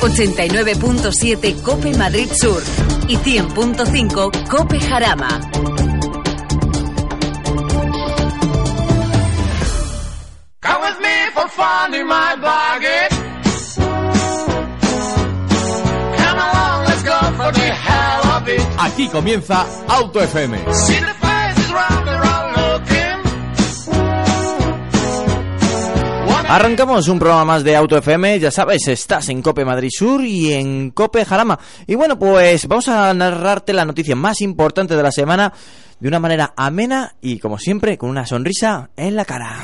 89.7 Cope Madrid Sur y 100.5 Cope Jarama. Come with me for fun in my buggy. Come along, let's go for the hell of it. Aquí comienza Auto FM. See the faces round and round Arrancamos un programa más de Auto FM, ya sabes, estás en Cope Madrid Sur y en Cope Jarama. Y bueno, pues vamos a narrarte la noticia más importante de la semana de una manera amena y como siempre con una sonrisa en la cara.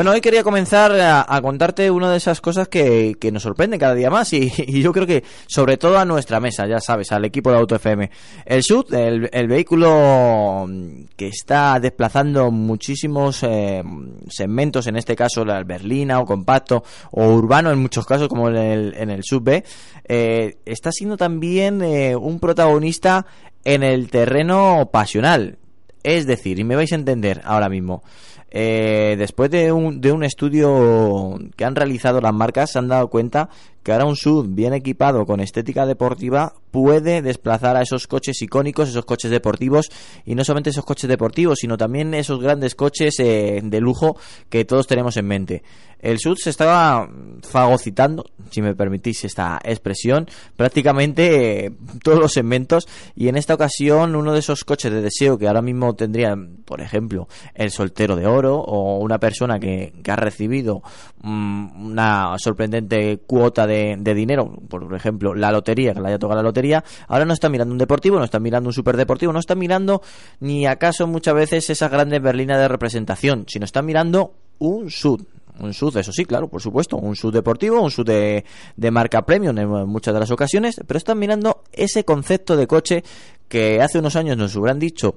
Bueno, hoy quería comenzar a, contarte una de esas cosas que, que nos sorprenden cada día más y, y yo creo que sobre todo a nuestra mesa, ya sabes, al equipo de Auto FM. El SUD, el, el vehículo mm, que está desplazando muchísimos eh, segmentos, en este caso la berlina o compacto o urbano en muchos casos como en el, en el SUV B, eh, está siendo también eh, un protagonista en el terreno pasional. Es decir, y me vais a entender ahora mismo, eh, después de un, de un estudio que han realizado las marcas, se han dado cuenta que ahora un SUV bien equipado con estética deportiva puede desplazar a esos coches icónicos, esos coches deportivos, y no solamente esos coches deportivos, sino también esos grandes coches eh, de lujo que todos tenemos en mente. El SUV se estaba fagocitando, si me permitís esta expresión, prácticamente eh, todos los segmentos, y en esta ocasión uno de esos coches de deseo que ahora mismo tendría, por ejemplo, el soltero de oro o una persona que, que ha recibido mm, una sorprendente cuota de, de dinero, por ejemplo, la lotería, que le haya tocado la lotería, ahora no está mirando un deportivo, no está mirando un superdeportivo, no está mirando ni acaso muchas veces esas grandes berlinas de representación, sino está mirando un sud. Un sud, eso sí, claro, por supuesto, un sud deportivo, un sud de, marca premium en muchas de las ocasiones, pero están mirando ese concepto de coche que hace unos años nos hubieran dicho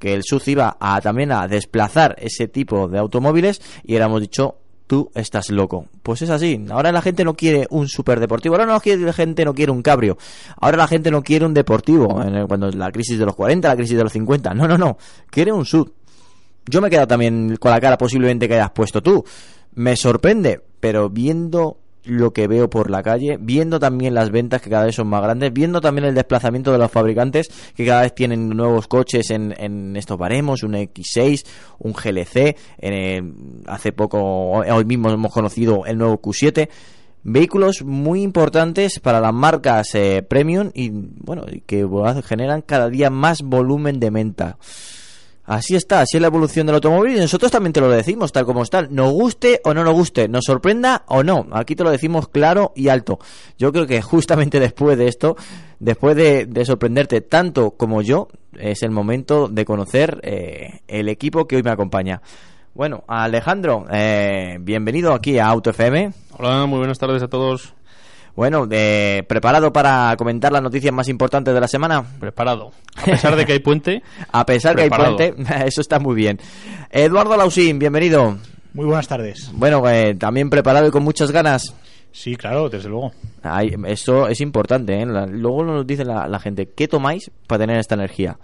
que el SUV iba a también a desplazar ese tipo de automóviles y hubiéramos dicho tú estás loco. Pues es así. Ahora la gente no quiere un superdeportivo. Ahora no quiere, la gente no quiere un cabrio. Ahora la gente no quiere un deportivo. Cuando la crisis de los 40, la crisis de los 50. No, no, no. Quiere un sud. Yo me he quedado también con la cara posiblemente que hayas puesto tú. Me sorprende, pero viendo lo que veo por la calle, viendo también las ventas que cada vez son más grandes, viendo también el desplazamiento de los fabricantes que cada vez tienen nuevos coches en, en estos baremos, un X6, un GLC, hace poco, hoy mismo hemos conocido el nuevo Q7, vehículos muy importantes para las marcas eh, premium y bueno, que generan cada día más volumen de venta. Así está, así es la evolución del automóvil y nosotros también te lo decimos tal como está, nos guste o no nos guste, nos sorprenda o no, aquí te lo decimos claro y alto. Yo creo que justamente después de esto, después de, de sorprenderte tanto como yo, es el momento de conocer eh, el equipo que hoy me acompaña. Bueno, Alejandro, eh, bienvenido aquí a Auto FM. Hola, muy buenas tardes a todos. Bueno, eh, ¿preparado para comentar las noticias más importantes de la semana? Preparado. A pesar de que hay puente, A pesar Preparado. que hay puente, eso está muy bien. Eduardo Lausín, bienvenido. Muy buenas tardes. Bueno, eh, también preparado y con muchas ganas. Sí, claro, desde luego. Ay, esto es importante, ¿eh? La- luego nos dice la, la gente, ¿qué tomáis para tener esta energía?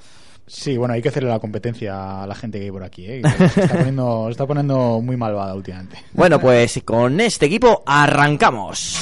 Sí, bueno, hay que hacerle la competencia a la gente que hay por aquí, ¿eh? se está poniendo, se está poniendo muy malvada últimamente. Bueno, pues con este equipo arrancamos.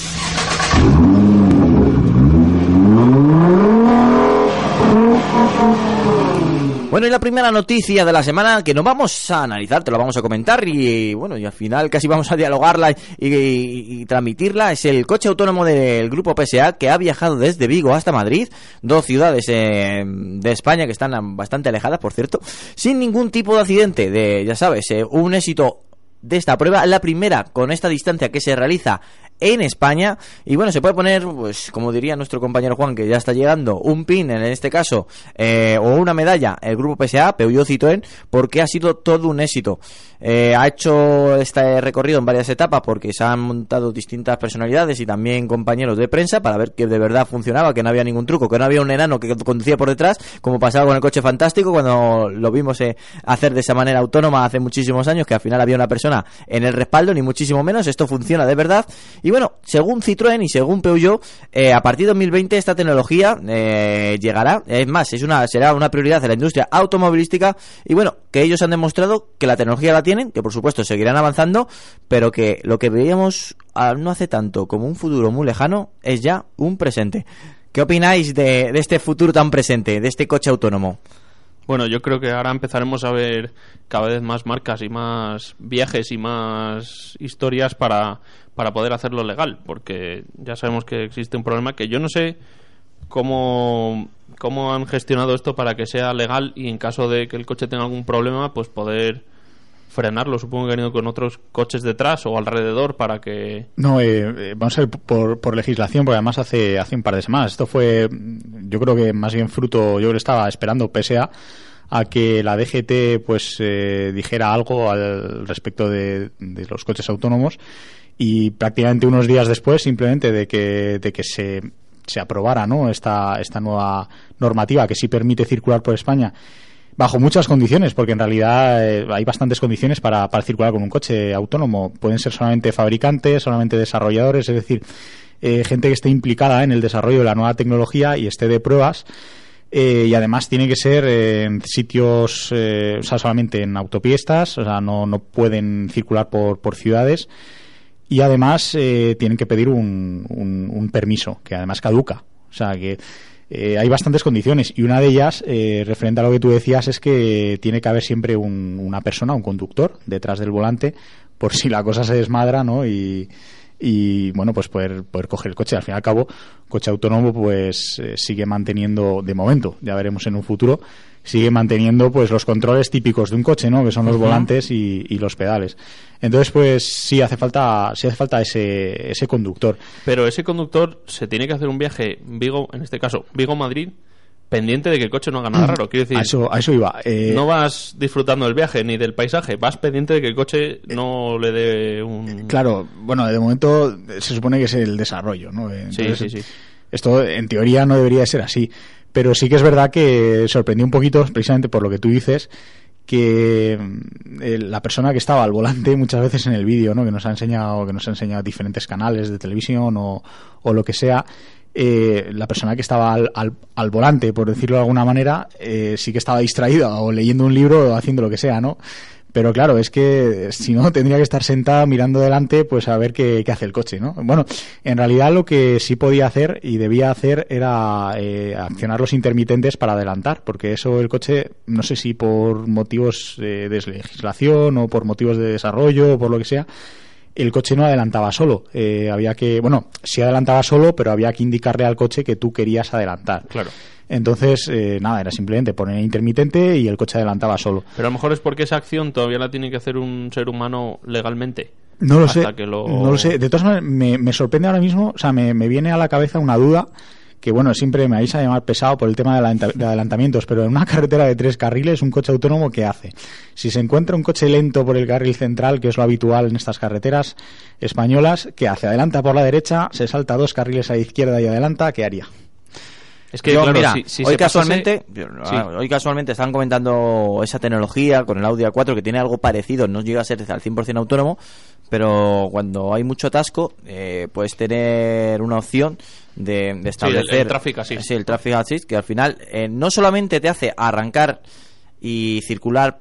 Bueno, y la primera noticia de la semana que no vamos a analizar, te lo vamos a comentar y bueno, y al final casi vamos a dialogarla y transmitirla, es el coche autónomo del grupo PSA que ha viajado desde Vigo hasta Madrid, dos ciudades eh, de España que están bastante alejadas, por cierto, sin ningún tipo de accidente, de, ya sabes, eh, un éxito de esta prueba, la primera con esta distancia que se realiza en España. Y bueno, se puede poner, pues como diría nuestro compañero Juan, que ya está llegando, un pin en este caso, eh, o una medalla, el grupo PSA, Peugeot Citroën, porque ha sido todo un éxito. Eh, ha hecho este recorrido en varias etapas porque se han montado distintas personalidades y también compañeros de prensa para ver que de verdad funcionaba, que no había ningún truco, que no había un enano que conducía por detrás, como pasaba con el coche fantástico cuando lo vimos eh, hacer de esa manera autónoma hace muchísimos años, que al final había una persona en el respaldo, ni muchísimo menos. Esto funciona de verdad. Bueno, según Citroën y según Peugeot, eh, a partir de 2020 esta tecnología eh, llegará. Es más, es una, será una prioridad de la industria automovilística. Y bueno, que ellos han demostrado que la tecnología la tienen, que por supuesto seguirán avanzando, pero que lo que veíamos ah, no hace tanto como un futuro muy lejano es ya un presente. ¿Qué opináis de, de este futuro tan presente, de este coche autónomo? Bueno, yo creo que ahora empezaremos a ver cada vez más marcas y más viajes y más historias para, para poder hacerlo legal, porque ya sabemos que existe un problema que yo no sé cómo, cómo han gestionado esto para que sea legal y en caso de que el coche tenga algún problema, pues poder frenarlo. Supongo que han ido con otros coches detrás o alrededor para que... No, eh, eh, vamos a ver por, por legislación, porque además hace, hace un par de semanas. Esto fue, yo creo que más bien fruto, yo estaba esperando PSA a que la DGT pues eh, dijera algo al respecto de, de los coches autónomos y prácticamente unos días después simplemente de que, de que se, se aprobara ¿no? esta, esta nueva normativa que sí permite circular por España bajo muchas condiciones, porque en realidad eh, hay bastantes condiciones para, para circular con un coche autónomo. Pueden ser solamente fabricantes, solamente desarrolladores, es decir, eh, gente que esté implicada en el desarrollo de la nueva tecnología y esté de pruebas. Eh, y además tiene que ser en sitios, eh, o sea, solamente en autopistas, o sea, no, no pueden circular por, por ciudades. Y además eh, tienen que pedir un, un permiso, que además caduca. O sea, que eh, hay bastantes condiciones y una de ellas, eh, referente a lo que tú decías, es que tiene que haber siempre un- una persona, un conductor, detrás del volante, por si la cosa se desmadra, ¿no? Y, y bueno, pues poder, poder coger el coche. Al fin y al cabo, coche autónomo, pues eh, sigue manteniendo, de momento, ya veremos en un futuro, sigue manteniendo pues los controles típicos de un coche, ¿no? Que son los volantes y, y los pedales. Entonces, pues sí hace falta, sí hace falta ese, ese conductor. Pero ese conductor se tiene que hacer un viaje Vigo, en este caso, Vigo-Madrid, pendiente de que el coche no haga nada raro. Quiero decir, A eso, a eso iba. Eh, no vas disfrutando del viaje ni del paisaje, vas pendiente de que el coche no le dé un... Claro, bueno, de momento eh, se supone que es el desarrollo, ¿no? Eh, Sí, entonces, sí, sí. Esto en teoría no debería de ser así, pero sí que es verdad que sorprendió un poquito, precisamente por lo que tú dices, que mm, eh, la persona que estaba al volante muchas veces en el vídeo, ¿no? Que nos ha enseñado, que nos ha enseñado diferentes canales de televisión o, o lo que sea. eh, la persona que estaba al, al- al volante, por decirlo de alguna manera, eh, sí que estaba distraída o leyendo un libro o haciendo lo que sea, ¿no? Pero claro, es que si no, tendría que estar sentada mirando delante, pues a ver qué, qué hace el coche, ¿no? Bueno, en realidad lo que sí podía hacer y debía hacer era eh, accionar los intermitentes para adelantar, porque eso el coche, no sé si por motivos eh, de legislación o por motivos de desarrollo o por lo que sea, el coche no adelantaba solo. Eh, había que, bueno, sí adelantaba solo, pero había que indicarle al coche que tú querías adelantar. Claro. Entonces, eh, nada, era simplemente poner intermitente y el coche adelantaba solo. Pero a lo mejor es porque esa acción todavía la tiene que hacer un ser humano legalmente. No lo sé. lo- No lo sé. De todas maneras, me, me sorprende ahora mismo, o sea, me, me viene a la cabeza una duda que, bueno, siempre me vais a llamar pesado por el tema de adelantamientos, pero en una carretera de tres carriles, un coche autónomo, ¿qué hace? Si se encuentra un coche lento por el carril central, que es lo habitual en estas carreteras españolas, ¿qué hace? Adelanta por la derecha, se salta dos carriles a la izquierda y adelanta, ¿qué haría? Es que, Yo, claro, mira, si, si hoy pasase- casualmente, Sí. hoy casualmente están comentando esa tecnología con el Audi A4 que tiene algo parecido, no llega a ser al 100% autónomo, pero cuando hay mucho atasco eh, puedes tener una opción de, de establecer el. Sí, el traffic assist que al final eh, no solamente te hace arrancar y circular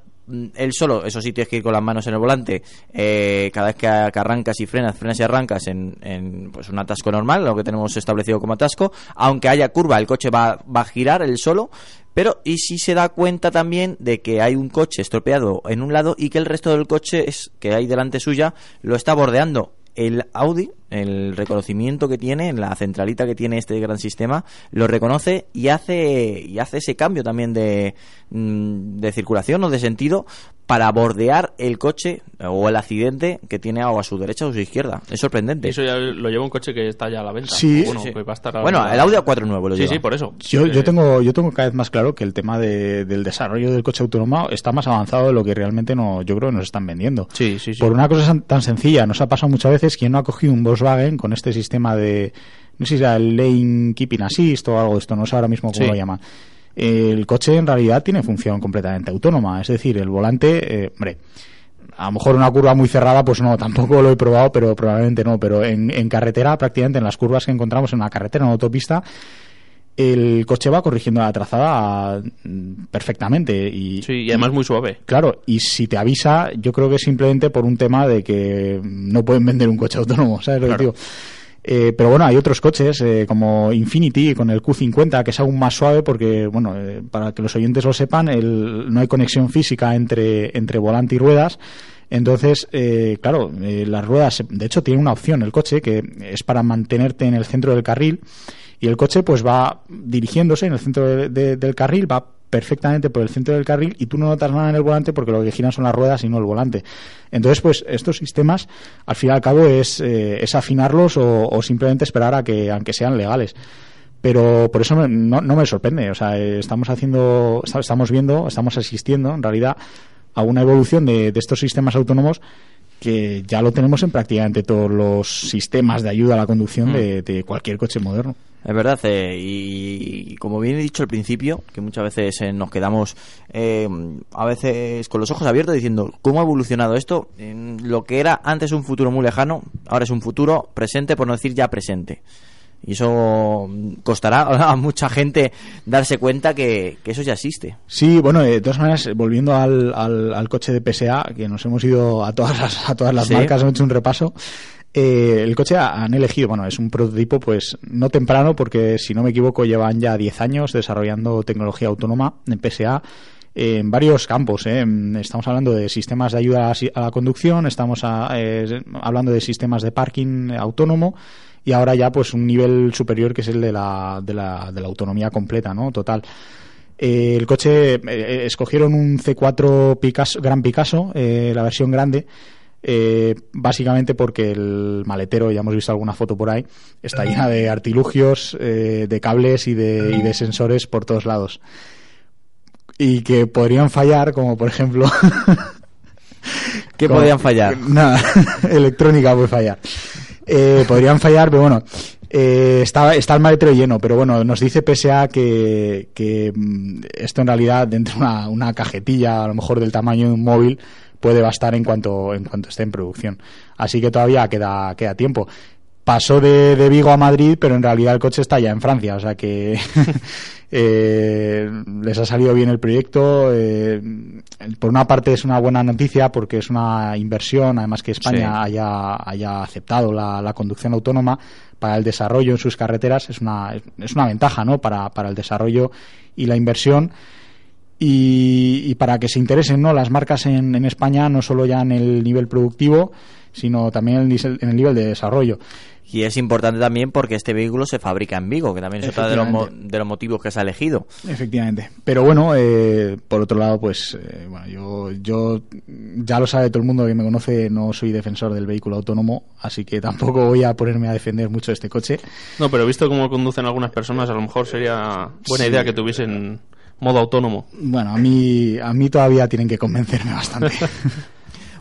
él solo, eso sí tienes que ir con las manos en el volante, eh, cada vez que, que arrancas y frenas, frenas y arrancas en, en, pues un atasco normal, lo que tenemos establecido como atasco, aunque haya curva, el coche va, va a girar él solo, pero y si se da cuenta también de que hay un coche estropeado en un lado y que el resto del coche es, que hay delante suya lo está bordeando. El Audi, el reconocimiento que tiene, en la centralita que tiene este gran sistema, lo reconoce y hace, y hace ese cambio también de, mm, de circulación o de sentido para bordear el coche o el accidente que tiene o a su derecha o a su izquierda. Es sorprendente. Eso ya lo lleva un coche que está ya a la venta. Sí. Bueno, Sí. que va a estar a- Bueno, el Audi A4 nuevo lo Sí, lleva. sí, por eso. Yo, Eh, yo tengo yo tengo cada vez más claro que el tema de- del desarrollo del coche autónomo está más avanzado de lo que realmente no, yo creo que nos están vendiendo. Sí, sí, sí. Por una cosa tan sencilla, nos ha pasado muchas veces quien no ha cogido un Volkswagen con este sistema de, no sé si era el Lane Keeping Assist o algo de esto, no sé ahora mismo cómo Sí. lo llaman. El coche en realidad tiene función completamente autónoma, es decir, el volante, eh, hombre, a lo mejor una curva muy cerrada, pues no, tampoco lo he probado, pero probablemente no. Pero en, en carretera, prácticamente en las curvas que encontramos en una carretera, en una autopista, el coche va corrigiendo la trazada mm, perfectamente. Y, Sí, y además muy suave. Claro, y si te avisa, yo creo que es simplemente por un tema de que no pueden vender un coche autónomo, ¿sabes lo que digo? Eh, pero bueno, hay otros coches eh, como Infinity con el Q50 que es aún más suave porque, bueno, eh, para que los oyentes lo sepan, el- no hay conexión física entre, entre volante y ruedas. Entonces, eh, claro, eh, las ruedas, de hecho, tiene una opción el coche que es para mantenerte en el centro del carril y el coche pues va dirigiéndose en el centro de- de- del carril, va perfectamente por el centro del carril y tú no notas nada en el volante porque lo que giran son las ruedas y no el volante. Entonces, pues estos sistemas, al fin y al cabo, es, eh, es afinarlos o, o simplemente esperar a que, aunque sean legales. Pero por eso me- no, no me sorprende. O sea, eh, estamos haciendo, esta- estamos viendo, estamos asistiendo, en realidad, a una evolución de, de estos sistemas autónomos que ya lo tenemos en prácticamente todos los sistemas de ayuda a la conducción de, de cualquier coche moderno. Es verdad, eh, y, y como bien he dicho al principio, que muchas veces eh, nos quedamos eh, a veces con los ojos abiertos diciendo cómo ha evolucionado esto. En lo que era antes un futuro muy lejano, ahora es un futuro presente, por no decir ya presente. Y eso mm, costará a mucha gente darse cuenta que, que eso ya existe. Sí, bueno, de todas maneras, eh, volviendo al, al, al coche de PSA, que nos hemos ido a todas las, a todas las Sí. marcas, hemos hecho un repaso. Eh, el coche ha- han elegido, bueno, es un prototipo, pues no temprano, porque si no me equivoco, llevan ya 10 años desarrollando tecnología autónoma en PSA en varios campos. eh. Estamos hablando de sistemas de ayuda a la, conducción, estamos eh, hablando de sistemas de parking autónomo y ahora ya pues un nivel superior que es el de la, de la, de la autonomía completa, ¿no? Total. Eh, el coche eh, escogieron un C4 Picasso, Gran Picasso, la versión grande, eh, básicamente porque el maletero, ya hemos visto alguna foto por ahí, está llena de artilugios, eh, de cables y de, y de sensores por todos lados. Y que podrían fallar, como por ejemplo. ¿Qué como- podían fallar? Nada, electrónica puede fallar. Eh, podrían fallar, pero bueno, eh, está, está el maletero lleno, pero bueno, nos dice PSA que, que mm, esto en realidad dentro de una, una cajetilla, a lo mejor del tamaño de un móvil, puede bastar en cuanto, en cuanto esté en producción. Así que todavía queda, queda tiempo. Pasó de, de Vigo a Madrid, pero en realidad el coche está ya en Francia, o sea que eh, les ha salido bien el proyecto. eh, por una parte es una buena noticia porque es una inversión, además que España Sí. haya, haya aceptado la, la conducción autónoma para el desarrollo en sus carreteras es una, es una ventaja ¿no? para, para el desarrollo y la inversión y, y para que se interesen ¿no? las marcas en, en España no solo ya en el nivel productivo sino también en el, en el nivel de desarrollo Y es importante también porque este vehículo se fabrica en Vigo, que también es otro de los, mo- de los motivos que se ha elegido. Efectivamente. Pero bueno, eh, por otro lado, pues eh, bueno, yo, yo ya lo sabe todo el mundo que me conoce, no soy defensor del vehículo autónomo, así que tampoco voy a ponerme a defender mucho este coche. No, pero visto cómo conducen algunas personas, a lo mejor sería buena idea que tuviesen modo autónomo. Bueno, a mí, a mí todavía tienen que convencerme bastante.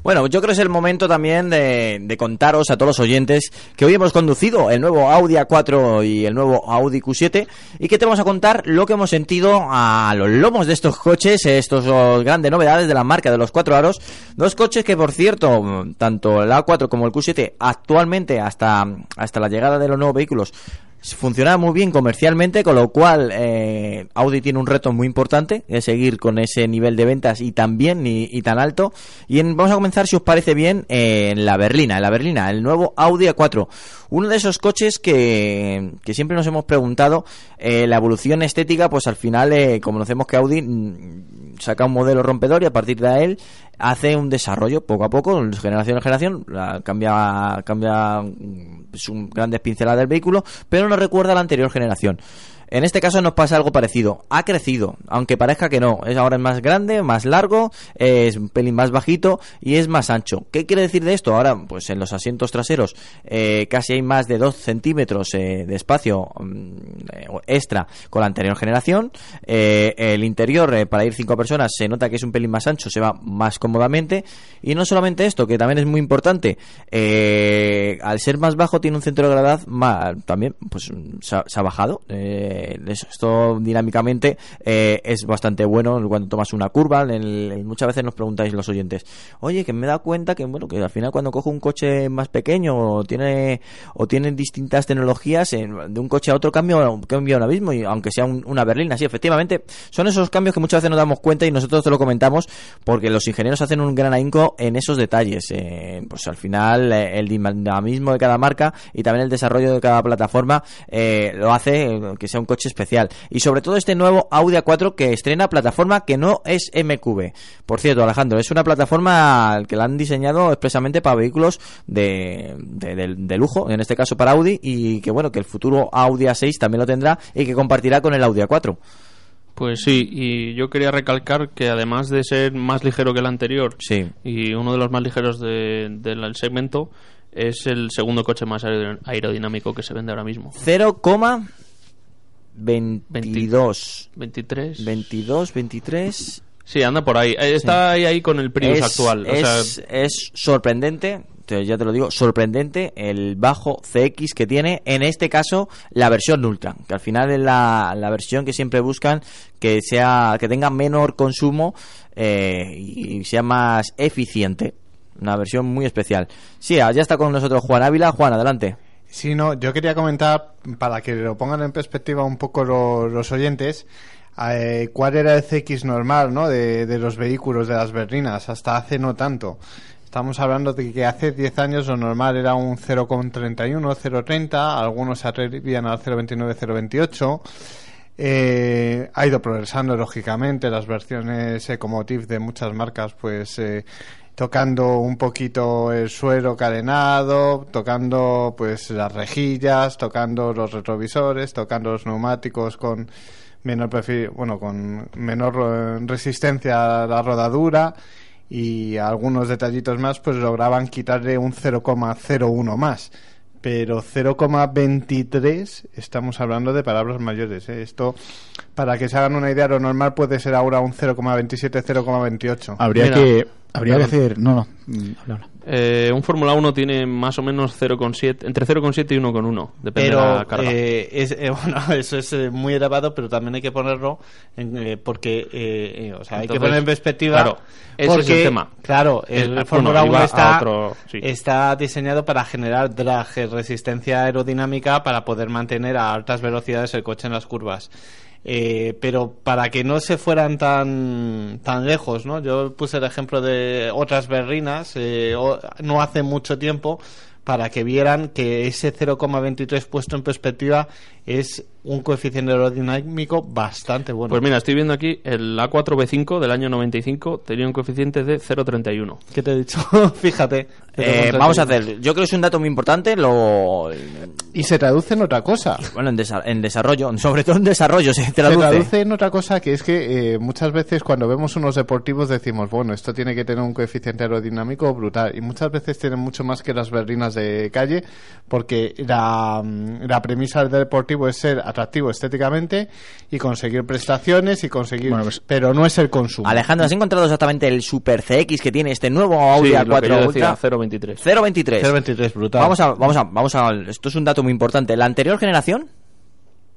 Bueno, yo creo que es el momento también de, de contaros a todos los oyentes que hoy hemos conducido el nuevo Audi A4 y el nuevo Audi Q7 y que te vamos a contar lo que hemos sentido a los lomos de estos coches, estos oh, grandes novedades de la marca de los cuatro aros. Dos coches que, por cierto, tanto el A4 como el Q7 actualmente hasta, hasta la llegada de los nuevos vehículos funcionaba muy bien comercialmente, con lo cual eh, Audi tiene un reto muy importante, es seguir con ese nivel de ventas y tan bien y, tan alto. Y en- vamos a comenzar, si os parece bien, en la Berlina, en la Berlina, el nuevo Audi A4. Uno de esos coches que, que siempre nos hemos preguntado, eh, la evolución estética, pues al final, eh, como conocemos que Audi mm, saca un modelo rompedor y a partir de él hace un desarrollo poco a poco, generación en generación, cambia, cambia mm, sus grandes pinceladas del vehículo, pero no recuerda a la anterior generación. En este caso nos pasa algo parecido. Ha crecido, aunque parezca que no. Es ahora es más grande, más largo, es un pelín más bajito y es más ancho. ¿Qué quiere decir de esto? Ahora, pues en los asientos traseros eh, casi hay más de 2 centímetros eh, de espacio mm, extra con la anterior generación. Eh, el interior, eh, para ir cinco personas, se nota que es un pelín más ancho, se va más cómodamente. Y no solamente esto, que también es muy importante, al ser más bajo tiene un centro de gravedad más, también pues se ha, bajado. Eso- esto dinámicamente eh, es bastante bueno cuando tomas una curva. en muchas veces nos preguntáis los oyentes, oye, que me he dado cuenta que bueno que al final cuando cojo un coche más pequeño o tiene o tiene distintas tecnologías en- de un coche a otro cambio cambia ahora mismo y aunque sea un- una berlina, sí, efectivamente son esos cambios que muchas veces nos damos cuenta y nosotros te lo comentamos porque los ingenieros hacen un gran ahínco en esos detalles. Eh, pues al final eh, el dinamismo de cada marca y también el desarrollo de cada plataforma eh, lo hace eh, que sea un coche especial. Y sobre todo este nuevo Audi A4 que estrena plataforma que no es MQB. Por cierto, Alejandro, es una plataforma que la han diseñado expresamente para vehículos de, de, de- de lujo, en este caso para Audi, y que bueno, que el futuro Audi A6 también lo tendrá y que compartirá con el Audi A4. Pues sí, y yo quería recalcar que además de ser más ligero que el anterior Sí. y uno de los más ligeros de- del segmento, es el segundo coche más aer- aerodinámico que se vende ahora mismo. 0,22. 23. 22, 23. Sí, anda por ahí. Eh, Está ahí, ahí con el Prius es, actual. O es, sea, es sorprendente, te- ya te lo digo, sorprendente el bajo CX que tiene, en este caso, la versión Ultra, que al final es la, la versión que siempre buscan que sea que tenga menor consumo eh, y sea más eficiente. Una versión muy especial. Sí, ya está con nosotros Juan Ávila. Juan, adelante. Sí, no, yo quería comentar, para que lo pongan en perspectiva un poco lo- los oyentes, eh, cuál era el CX normal ¿no? de, los vehículos, de las berlinas, hasta hace no tanto. Estamos hablando de que hace 10 años lo normal era un 0,31, 0,30, algunos se atrevían al 0,29, 0,28. Eh, ha ido progresando lógicamente las versiones Ecomotive de muchas marcas pues eh, tocando un poquito el suelo carenado tocando pues las rejillas tocando los retrovisores tocando los neumáticos con menor perfil, bueno con menor eh, resistencia a la rodadura y algunos detallitos más pues lograban quitarle un 0,01 más pero 0,23 estamos hablando de palabras mayores. ¿eh? Esto, para que se hagan una idea, lo normal puede ser ahora un 0,27, 0,28. Habría Mira, que habría que hacer no no habla, habla. eh, un Fórmula 1 tiene más o menos 0,7, entre 0,7 y 1,1. Depende de la carga. eh, es, eh, bueno, eso es eh, muy elevado, pero también hay que ponerlo en, eh, porque, eh, eh, o sea, hay que poner en perspectiva. claro, ese porque, es el tema. Claro, el, Fórmula 1 iba a está, otro- sí. está diseñado para generar drag, resistencia aerodinámica para poder mantener a altas velocidades el coche en las curvas. Eh, pero para que no se fueran tan tan lejos, ¿no? Yo puse el ejemplo de otras berrinas eh, no hace mucho tiempo para que vieran que ese 0,23 puesto en perspectiva es un coeficiente aerodinámico bastante bueno. Pues mira, estoy viendo aquí el A4B5 del año 95 tenía un coeficiente de 0,31. ¿Qué te he dicho? Fíjate. Eh, vamos a hacer, yo creo que es un dato muy importante, lo Y se traduce en otra cosa. bueno, en, desa- en desarrollo, sobre todo en desarrollo se Se traduce. traduce en otra cosa que es que eh, muchas veces cuando vemos unos deportivos decimos, bueno, esto tiene que tener un coeficiente aerodinámico brutal. Y muchas veces tienen mucho más que las berlinas de calle porque la, mm, la premisa del deportivo es ser atractivo estéticamente y conseguir prestaciones y conseguir... Bueno, pues- pero no es el consumo. Alejandro, ¿has encontrado exactamente el Super CX que tiene este nuevo Audi Sí, A4 lo que yo decía, Ultra? 0,23. 023. 0,23 brutal. Vamos a, vamos a, vamos a, esto es un dato muy importante. La anterior generación,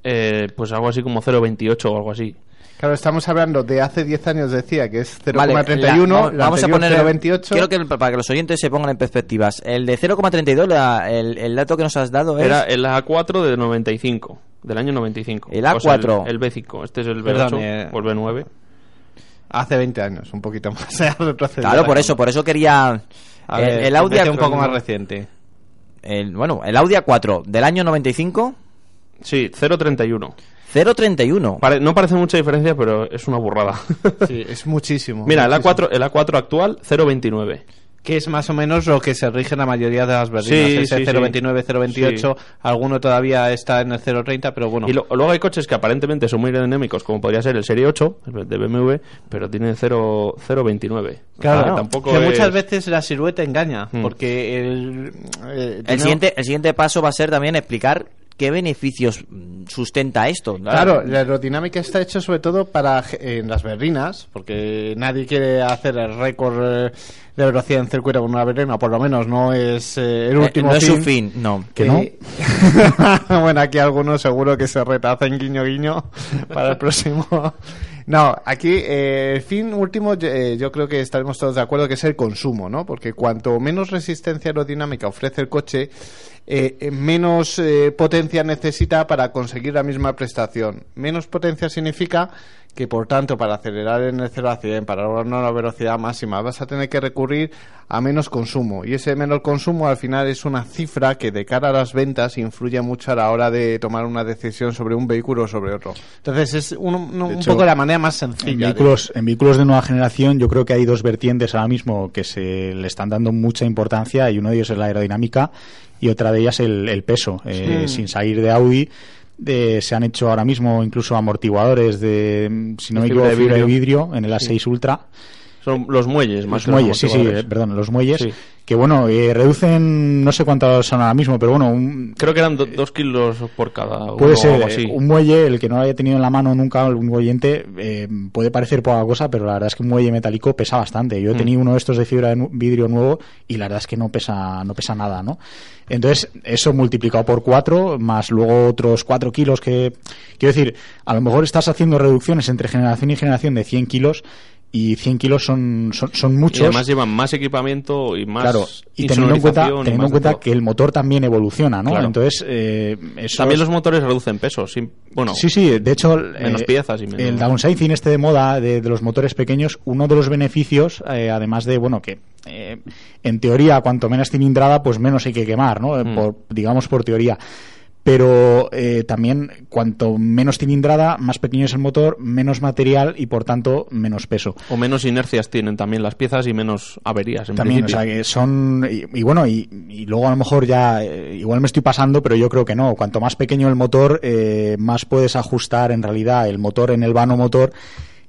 Eh, pues algo así como 0,28 o algo así. Claro, estamos hablando de hace 10 años decía que es 0,31, Vale, la- la vamos a poner 0,28. Quiero que para que los oyentes se pongan en perspectivas. El de 0,32, la- el, el dato que nos has dado es Era el A4 de 95, del año 95. El O sea, A4. el, el B5, este es el B8 Perdón, eh, o el B9. Hace 20 años, un poquito más. Claro, la por eso, por eso quería A el, ver, el Audi empecé un poco A- más reciente. el- bueno, el Audi A4 del año 95 Sí, 0,31. 031. Pare- no parece mucha diferencia, pero es una burrada. Sí, es muchísimo. Mira, el muchísimo. A4, el A4 actual, 0,29. que es más o menos lo que se rige en la mayoría de las berlinas. Sí, Ese sí, sí. 029, 028, Sí. alguno todavía está en el 030, pero bueno. Y lo- luego hay coches que aparentemente son muy aerodinámicos, como podría ser el Serie 8 el de BMW, pero tienen 0 0.29. Claro, O sea, tampoco que es- muchas veces la silueta engaña, Mm. porque el, eh, El, tiene- siguiente, el siguiente paso va a ser también explicar qué beneficios mm, sustenta esto. Claro, la aerodinámica está hecha sobre todo para en las berlinas, porque nadie quiere hacer el récord eh, de velocidad en circuito con una berlina, por lo menos no es eh, el Eh, último no es fin. su fin, no. Que no. Bueno, aquí algunos seguro que se retacen guiño guiño para el próximo. No, aquí eh, el fin último eh, yo creo que estaremos todos de acuerdo que es el consumo, ¿no? Porque cuanto menos resistencia aerodinámica ofrece el coche, eh, eh, menos eh, potencia necesita para conseguir la misma prestación. Menos potencia significa que, por tanto, para acelerar en el 0 a 100, para lograr una velocidad máxima, vas a tener que recurrir a menos consumo. Y ese menor consumo, al final, es una cifra que, de cara a las ventas, influye mucho a la hora de tomar una decisión sobre un vehículo o sobre otro. Entonces, es un, un- un hecho, poco la manera más En sencilla. de- vehículos, en vehículos de nueva generación yo creo que hay dos vertientes ahora mismo que se le están dando mucha importancia y uno de ellos es la aerodinámica y otra de ellas el, el peso. Eh, Sí. Sin salir de Audi de- se han hecho ahora mismo incluso amortiguadores de, mm, si no De me fibra equivoco, de fibra de vidrio. vidrio en el A6 Ultra. Son los muelles, más Los que muelles, sí, sí, perdón, los muelles, Sí. que bueno, eh, reducen, no sé cuántos son ahora mismo, pero bueno, un, Creo que eran do- dos kilos por cada uno Puede o ser eh, así. un muelle, el que no lo haya tenido en la mano nunca, un oyente, eh, puede parecer poca cosa, pero la verdad es que un muelle metálico pesa bastante. Yo he Mm. tenido uno de estos de fibra de vidrio nuevo y la verdad es que no pesa, no pesa nada, ¿no? Entonces, eso multiplicado por cuatro, más luego otros cuatro kilos que, quiero decir, a lo mejor estás haciendo reducciones entre generación y generación de 100 kilos y 100 kilos son, son, son Y muchos. además llevan más equipamiento y más Claro, y teniendo en cuenta, teniendo en cuenta que el motor también evoluciona, ¿no? Claro. Entonces, eh, También los motores reducen peso. sí, bueno, Sí, sí, de hecho, menos eh, piezas y menos... el downsizing este de moda de, de los motores pequeños, uno de los beneficios, eh, además de, bueno, que eh, en teoría cuanto menos cilindrada, pues menos hay que quemar, ¿no? Mm. Por, digamos por teoría. Pero eh, también cuanto menos cilindrada, más pequeño es el motor, menos material y por tanto menos peso. O menos inercias tienen también las piezas y menos averías, en También, o sea, que son. Y, y bueno, y, y luego a lo mejor ya. eh, igual me estoy pasando, pero yo creo que no. Cuanto más pequeño el motor, eh, más puedes ajustar en realidad el motor en el vano motor.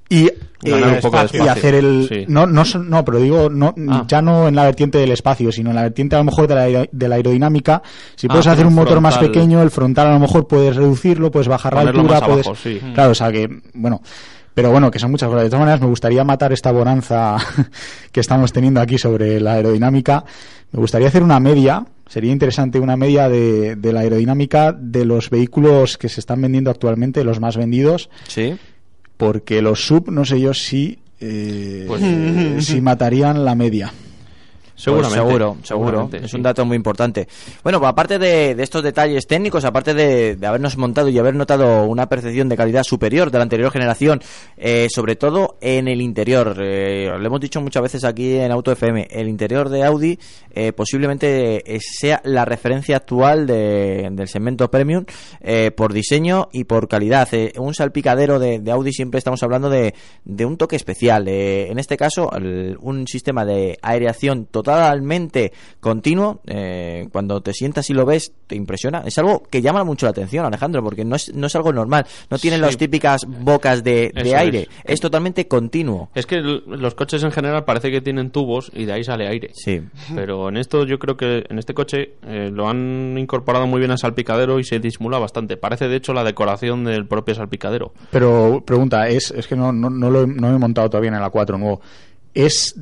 Y, eh, un poco de y hacer el. Sí. No, no, son- no, pero digo, no, Ah. ya no en la vertiente del espacio, sino en la vertiente a lo mejor de la, de la aerodinámica. Si Ah, puedes hacer un motor más pequeño, el frontal a lo mejor puedes reducirlo, puedes bajar la altura, puedes. abajo, sí. Claro, o sea que, bueno. Pero bueno, que son muchas cosas. De todas maneras, me gustaría matar esta bonanza que estamos teniendo aquí sobre la aerodinámica. Me gustaría hacer una media, sería interesante una media de, de la aerodinámica de los vehículos que se están vendiendo actualmente, los más vendidos, Sí. Porque los sub, no sé yo si, eh, Pues- si matarían la media. Seguramente. Pues seguro, seguro. es sí. un dato muy importante. Bueno, pues aparte de, de estos detalles técnicos, aparte de, de habernos montado y haber notado una percepción de calidad superior de la anterior generación, eh, sobre todo en el interior, eh, lo hemos dicho muchas veces aquí en Auto FM, el interior de Audi eh, posiblemente eh, sea la referencia actual de- del segmento premium eh, por diseño y por calidad. Un salpicadero de, de Audi siempre estamos hablando de, de un toque especial. En este caso, el- un sistema de aireación totalmente continuo. eh, cuando te sientas y lo ves, te impresiona. Es algo que llama mucho la atención, Alejandro, porque no es, no es algo normal. No tiene Sí. las típicas bocas de, aire. es. Es. totalmente continuo. Es que los coches en general parece que tienen tubos y de ahí sale aire. Sí. Pero en esto yo creo que en este coche eh, lo han incorporado muy bien al salpicadero y se disimula bastante. Parece de hecho la decoración del propio salpicadero. Pero pregunta, es, es que no, no, no lo he, no me he montado todavía en el A4 nuevo. ¿Es,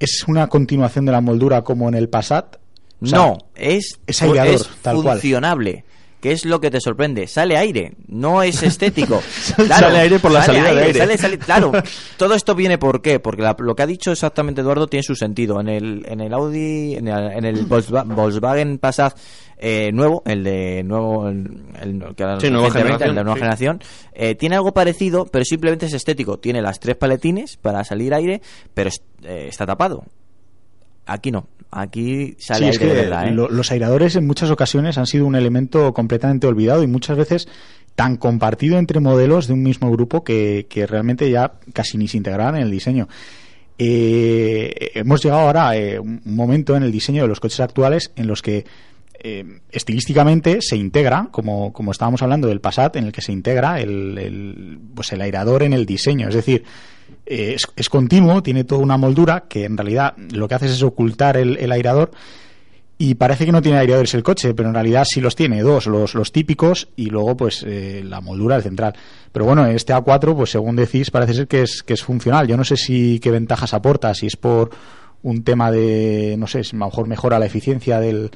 ¿Es una continuación de la moldura como en el Passat? O sea, no, es, es aireador, es tal cual. funcionable. ¿Qué es lo que te sorprende? Sale aire, no es estético. Sale aire por la sale salida de aire. sale- sale- claro, todo esto viene por qué? Porque la- lo que ha dicho exactamente Eduardo tiene su sentido. En el, en el Audi, en el, en el Volkswa- Volkswagen Passat eh, nuevo, el de nuevo, el, el que ahora Sí, nueva generación, nueva sí. generación, eh, tiene algo parecido, pero simplemente es estético. Tiene las tres paletines para salir aire, pero es- eh, está tapado. Aquí no, aquí sale Sí, aire es que de verdad. ¿eh? lo- los airadores en muchas ocasiones han sido un elemento completamente olvidado y muchas veces tan compartido entre modelos de un mismo grupo que, que realmente ya casi ni se integraban en el diseño. eh, hemos llegado ahora a eh, un momento en el diseño de los coches actuales en los que eh, estilísticamente se integra, como, como estábamos hablando del Passat, en el que se integra el, el, pues el airador en el diseño. Es decir, eh, es, es continuo, tiene toda una moldura que en realidad lo que hace es ocultar el, el airador y parece que no tiene aireadores el coche, pero en realidad sí los tiene, dos, los, los típicos y luego pues eh, la moldura del central. Pero bueno, este A4, pues según decís, parece ser que es, que es funcional. Yo no sé si qué ventajas aporta, si es por un tema de, no sé, si a lo mejor mejora la eficiencia del,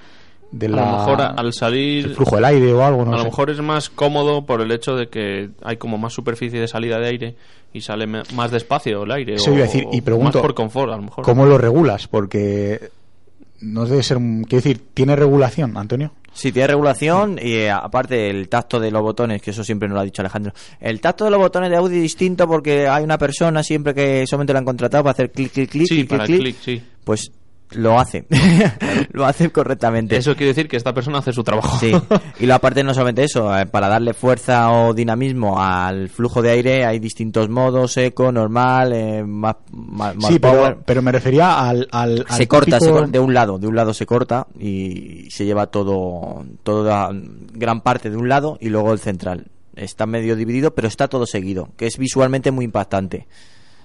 de A la- lo mejor al salir el flujo del aire o algo, no a lo sé. mejor es más cómodo por el hecho de que hay como más superficie de salida de aire y sale más despacio el aire. Eso o, iba a decir, y pregunto, más por confort, a lo mejor. ¿Cómo lo regulas? Porque no debe ser, un- quiero decir, ¿tiene regulación, Antonio? Sí, tiene regulación y eh, aparte el tacto de los botones, que eso siempre nos lo ha dicho Alejandro. El tacto de los botones de Audi es distinto porque hay una persona siempre que solamente lo han contratado para hacer clic, clic, clic, Sí, clic, para clic, el clic, sí. Pues lo hace. lo hace correctamente. Eso quiere decir que esta persona hace su trabajo. Sí, y lo aparte no solamente eso, eh, para darle fuerza o dinamismo al flujo de aire hay distintos modos, eco, normal, eh, más, más, más sí, power. pero, pero me refería al... al, al se corta, se típico- cor- de un lado, de un lado se corta y se lleva todo, toda gran parte de un lado y luego el central. Está medio dividido, pero está todo seguido, que es visualmente muy impactante.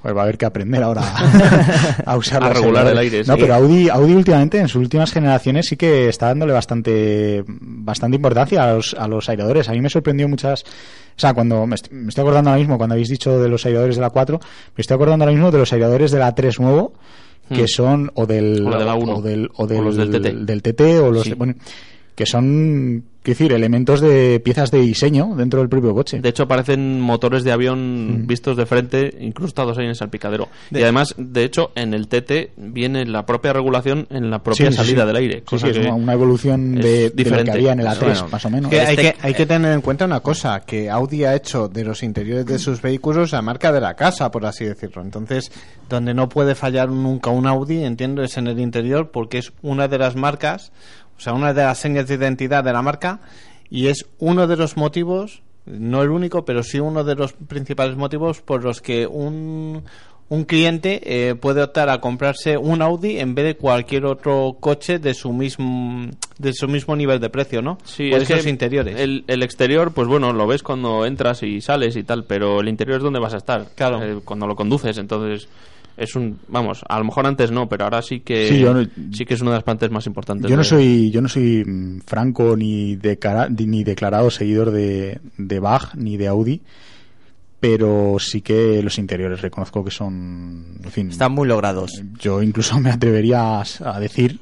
Pues va a haber que aprender ahora a usar A regular el aire, No, sí. pero Audi, Audi últimamente, en sus últimas generaciones, sí que está dándole bastante bastante importancia a los, a los aireadores. A mí me sorprendió muchas... O sea, cuando me, est- me estoy acordando ahora mismo, cuando habéis dicho de los aireadores de la 4, me estoy acordando ahora mismo de los aireadores de la 3 nuevo, que Hmm. son o del, O de la 1. o del, o O del, los del TT. del TT o los Sí. de- bueno, que son, quiero decir, elementos de piezas de diseño dentro del propio coche. De hecho, parecen motores de Mm. avión vistos de frente, incrustados ahí en el salpicadero. Y además, de hecho, en el TT viene la propia regulación en la propia Sí, salida sí. del aire. Sí, cosa sí, es que una, una evolución es de, de lo que diferente. había en el A3, Bueno, más o menos. Que hay, que, hay que tener en cuenta una cosa, que Audi ha hecho de los interiores de sus vehículos la marca de la casa, por así decirlo. Entonces, donde no puede fallar nunca un Audi, entiendo, es en el interior, porque es una de las marcas, o sea, una de las señas de identidad de la marca, y es uno de los motivos, no el único, pero sí uno de los principales motivos por los que un, un cliente eh, puede optar a comprarse un Audi en vez de cualquier otro coche de su mismo de su mismo nivel de precio, ¿no? Sí, por es esos que interiores. El, el exterior, pues bueno, lo ves cuando entras y sales y tal, pero el interior es donde vas a estar. Claro. Eh, cuando lo conduces, entonces es un, vamos, a lo mejor antes no, pero ahora sí que Sí, yo no- sí que es una de las partes más importantes. Yo no de- soy, yo no soy mm, franco ni, decara- ni declarado seguidor de, de Bach ni de Audi, pero sí que los interiores reconozco que son, en fin, Están muy logrados. yo incluso me atrevería a, a decir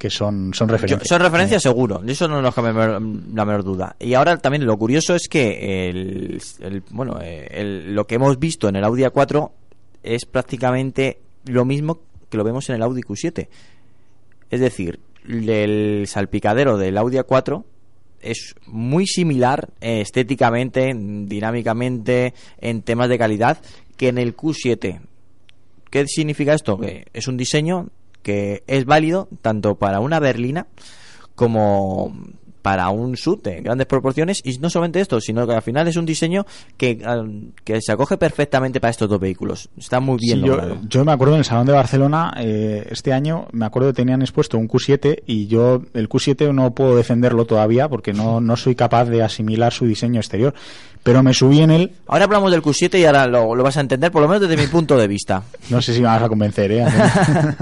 que son, son Yo- referencias. son referencias seguro, de eso no nos cabe la menor duda. Y ahora también lo curioso es que el, el- bueno, eh, el- lo que hemos visto en el Audi A4 es prácticamente lo mismo que lo vemos en el Audi Q7. Es decir, el salpicadero del Audi A4 es muy similar eh, estéticamente, dinámicamente, en temas de calidad, que en el Q7. ¿Qué significa esto? Que es un diseño que es válido tanto para una berlina como para un sub de grandes proporciones y no solamente esto, sino que al final es un diseño que, que se acoge perfectamente para estos dos vehículos. Está muy bien Sí, yo, logrado. yo me acuerdo en el Salón de Barcelona eh, este año, me acuerdo que tenían expuesto un Q7 y yo el Q7 no puedo defenderlo todavía porque no, no soy capaz de asimilar su diseño exterior. Pero me subí en él, Ahora hablamos del Q7 y ahora lo, lo vas a entender, por lo menos desde mi punto de vista. no sé si me vas a convencer, ¿eh?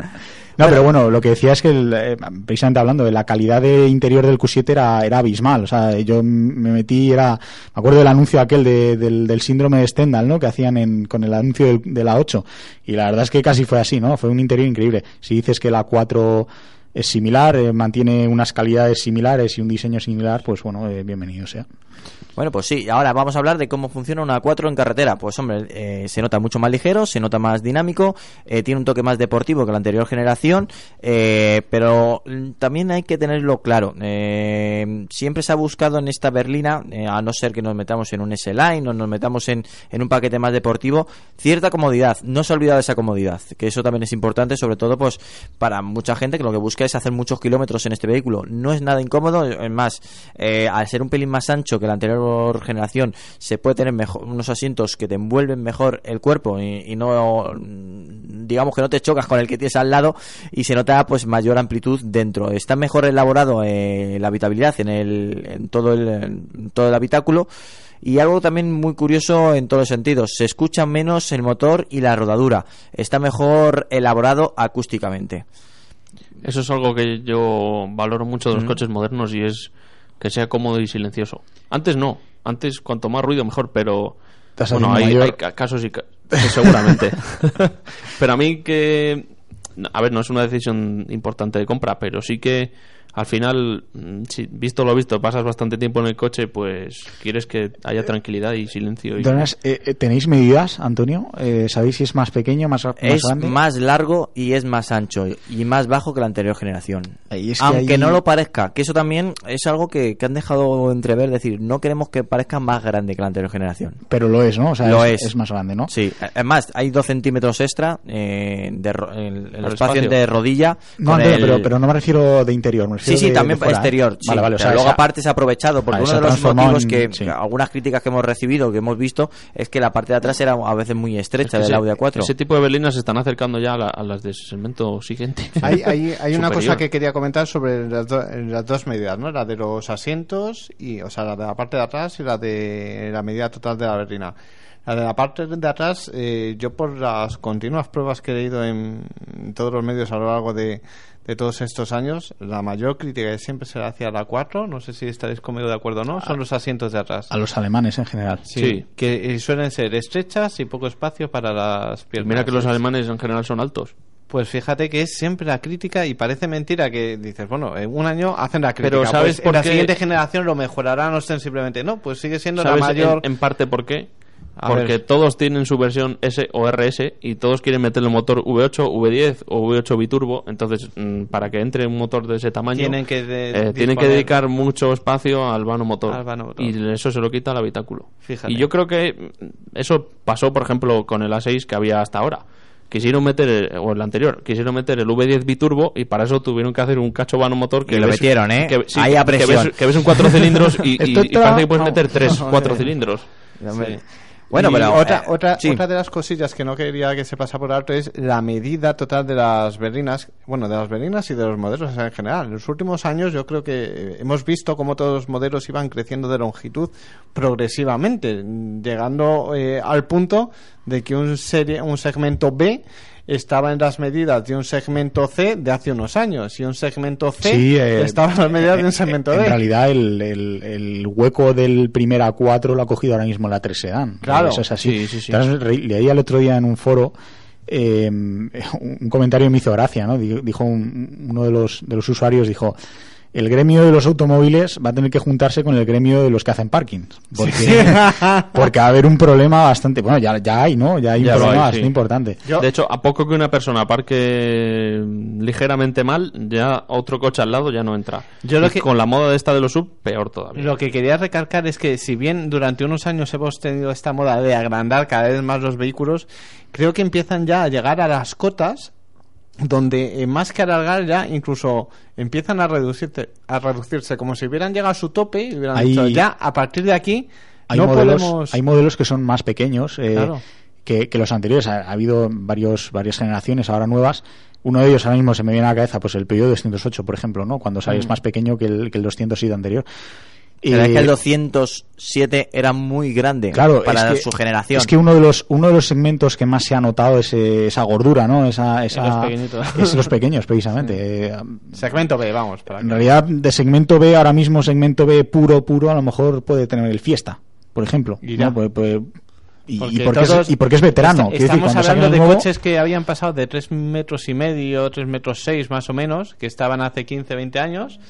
No, pero bueno, lo que decía es que, el, eh, precisamente hablando de la calidad de interior del Q7 era, era abismal. O sea, yo me metí, era, me acuerdo del anuncio aquel de- del, del síndrome de Stendhal, ¿no? Que hacían en, con el anuncio del- de la 8. Y la verdad es que casi fue así, ¿no? Fue un interior increíble. Si dices que la 4 es similar, eh, mantiene unas calidades similares y un diseño similar, pues bueno, eh, bienvenido sea. Bueno, pues sí, ahora vamos a hablar de cómo funciona una 4 en carretera. Pues hombre, eh, se nota mucho más ligero, se nota más dinámico, eh, tiene un toque más deportivo que la anterior generación, eh, pero también hay que tenerlo claro. Siempre se ha buscado en esta berlina, a no ser que nos metamos en un S-Line o nos metamos en, en un paquete más deportivo, cierta comodidad. No se ha olvidado esa comodidad, que eso también es importante, sobre todo pues para mucha gente que lo que busca hacer muchos kilómetros en este vehículo. No es nada incómodo, es más, eh, al ser un pelín más ancho que la anterior generación, se puede tener mejor, unos asientos que te envuelven mejor el cuerpo y, no, digamos que no te chocas con el que tienes al lado y se nota pues mayor amplitud dentro. Está mejor elaborado eh, la habitabilidad en, el, en todo el, en todo el habitáculo. Y algo también muy curioso en todos los sentidos, se escucha menos el motor y la rodadura. Está mejor elaborado acústicamente. Eso es algo que yo valoro mucho de los coches modernos y es que sea cómodo y silencioso. Antes no, antes cuanto más ruido mejor, pero bueno, hay, casos y ca- sí, seguramente. pero a mí que a ver, no es una decisión importante de compra, pero sí que al final, mm, si visto lo visto, pasas bastante tiempo en el coche, pues quieres que haya tranquilidad y silencio. Y... Eh, eh, ¿Tenéis medidas, Antonio? Eh, ¿Sabéis si es más pequeño, más, más Es grande? más largo y es más ancho y más bajo que la anterior generación. Y es que Aunque ahí- no lo parezca, que eso también es algo que, que han dejado entrever, decir, no queremos que parezca más grande que la anterior generación. Pero lo es, ¿no? O sea, Lo es, es. es más grande, ¿no? Sí, además hay dos centímetros extra eh, de en el, Al espacio espacio. de rodilla. No, con Antonio, el- pero, pero no me refiero de interior, me refiero sí, de- también de fuera, ¿eh? exterior. sí. Vale, vale, o Pero sea, luego esa- aparte se ha aprovechado, porque Vale, uno de los motivos en- que sí. algunas críticas que hemos recibido, que hemos visto, es que la parte de atrás era a veces muy estrecha Ese- del Audi A4. Ese tipo de berlinas se están acercando ya a, la- a las de segmento siguiente. Hay, hay, hay una cosa que quería comentar sobre las, do- las dos medidas, ¿no? La de los asientos, y, o sea, la de la parte de atrás y la de la medida total de la berlina. La de la parte de atrás, eh, yo por las continuas pruebas que he leído en todos los medios a lo largo de, de todos estos años, la mayor crítica que siempre se hacia la 4, no sé si estaréis conmigo de acuerdo o no, son los asientos de atrás. A los alemanes en general. Sí, Sí. que eh, suelen ser estrechas y poco espacio para las piernas. Mira que los Es- alemanes en general son altos. pues fíjate que es siempre la crítica y parece mentira que dices, bueno, en un año hacen la crítica. Pero ¿sabes pues por en la qué? siguiente generación lo mejorarán ostensiblemente. No, pues sigue siendo la ¿Sabes mayor. en, en parte por qué? A Porque ver. todos tienen su versión S o RS y todos quieren meterle el motor V8, V10 o V8 biturbo. Entonces, mm, para que entre un motor de ese tamaño, Tienen que de- eh, tienen que dedicar mucho espacio al vano motor. Al vano motor. Y eso se lo quita al habitáculo. Fíjate. Y yo creo que mm, eso pasó, por ejemplo, con el A6 que había hasta ahora. Quisieron meter, el- o el anterior, quisieron meter el V10 biturbo y para eso tuvieron que hacer un cacho vano motor que Y lo ves- metieron, ¿eh? que- sí, Ahí a que ves- presión. Que ves, un cuatro cilindros y, y- y parece que puedes meter tres, cuatro eh. cilindros. Sí. Bueno, Y pero, otra, eh, otra, sí. otra de las cosillas que no quería que se pasa por alto es la medida total de las berlinas, bueno, de las berlinas y de los modelos en general. En los últimos años yo creo que eh, hemos visto cómo todos los modelos iban creciendo de longitud progresivamente, llegando eh, al punto de que un, serie, un segmento B estaba en las medidas de un segmento C de hace unos años y un segmento C Sí, eh, estaba en las medidas de un segmento en D. realidad el, el- el hueco del primer A4 lo ha cogido ahora mismo la 3 Sedan. Claro. Eso es así. Sí, sí, sí. Entonces, re- leí el otro día en un foro eh, un comentario me hizo gracia, ¿no? Di- Dijo un- uno de los, de los usuarios, dijo, el gremio de los automóviles va a tener que juntarse con el gremio de los que hacen parking. Porque, porque va a haber un problema bastante... Bueno, ya, ya hay, ¿no? Ya hay Ya un problema hay, bastante sí. importante. Yo- De hecho, a poco que una persona parque ligeramente mal, ya otro coche al lado ya no entra. Yo lo que- con la moda de esta de los sub, peor todavía. Lo que quería recalcar es que si bien durante unos años hemos tenido esta moda de agrandar cada vez más los vehículos, creo que empiezan ya a llegar a las cotas donde eh, más que alargar ya incluso empiezan a reducirse, a reducirse como si hubieran llegado a su tope y hubieran Hay- dicho ya a partir de aquí hay no modelos, podemos hay modelos que son más pequeños eh, Claro. que, que los anteriores. Ha, ha habido varios, varias generaciones ahora nuevas. Uno de ellos ahora mismo se me viene a la cabeza, pues el Peugeot 208, por ejemplo, ¿no? Cuando sale es más pequeño que el, que el 207 anterior. Pero es Eh, que el 207 era muy grande Claro, para es que, su generación. Es que uno de los uno de los segmentos que más se ha notado es eh, esa gordura, ¿no? Esa, esa los pequeñitos. es los pequeños, precisamente. Eh, segmento B, vamos, para en que- realidad, de segmento B, ahora mismo segmento B puro, puro, a lo mejor puede tener el Fiesta, por ejemplo. Y ya. ¿no? Pues- pues- y, Porque y porque es, y porque es veterano. Decir, estamos saquen hablando de nuevo- coches que habían pasado de 3 metros y medio, 3 metros 6 más o menos, que estaban hace 15, 20 años,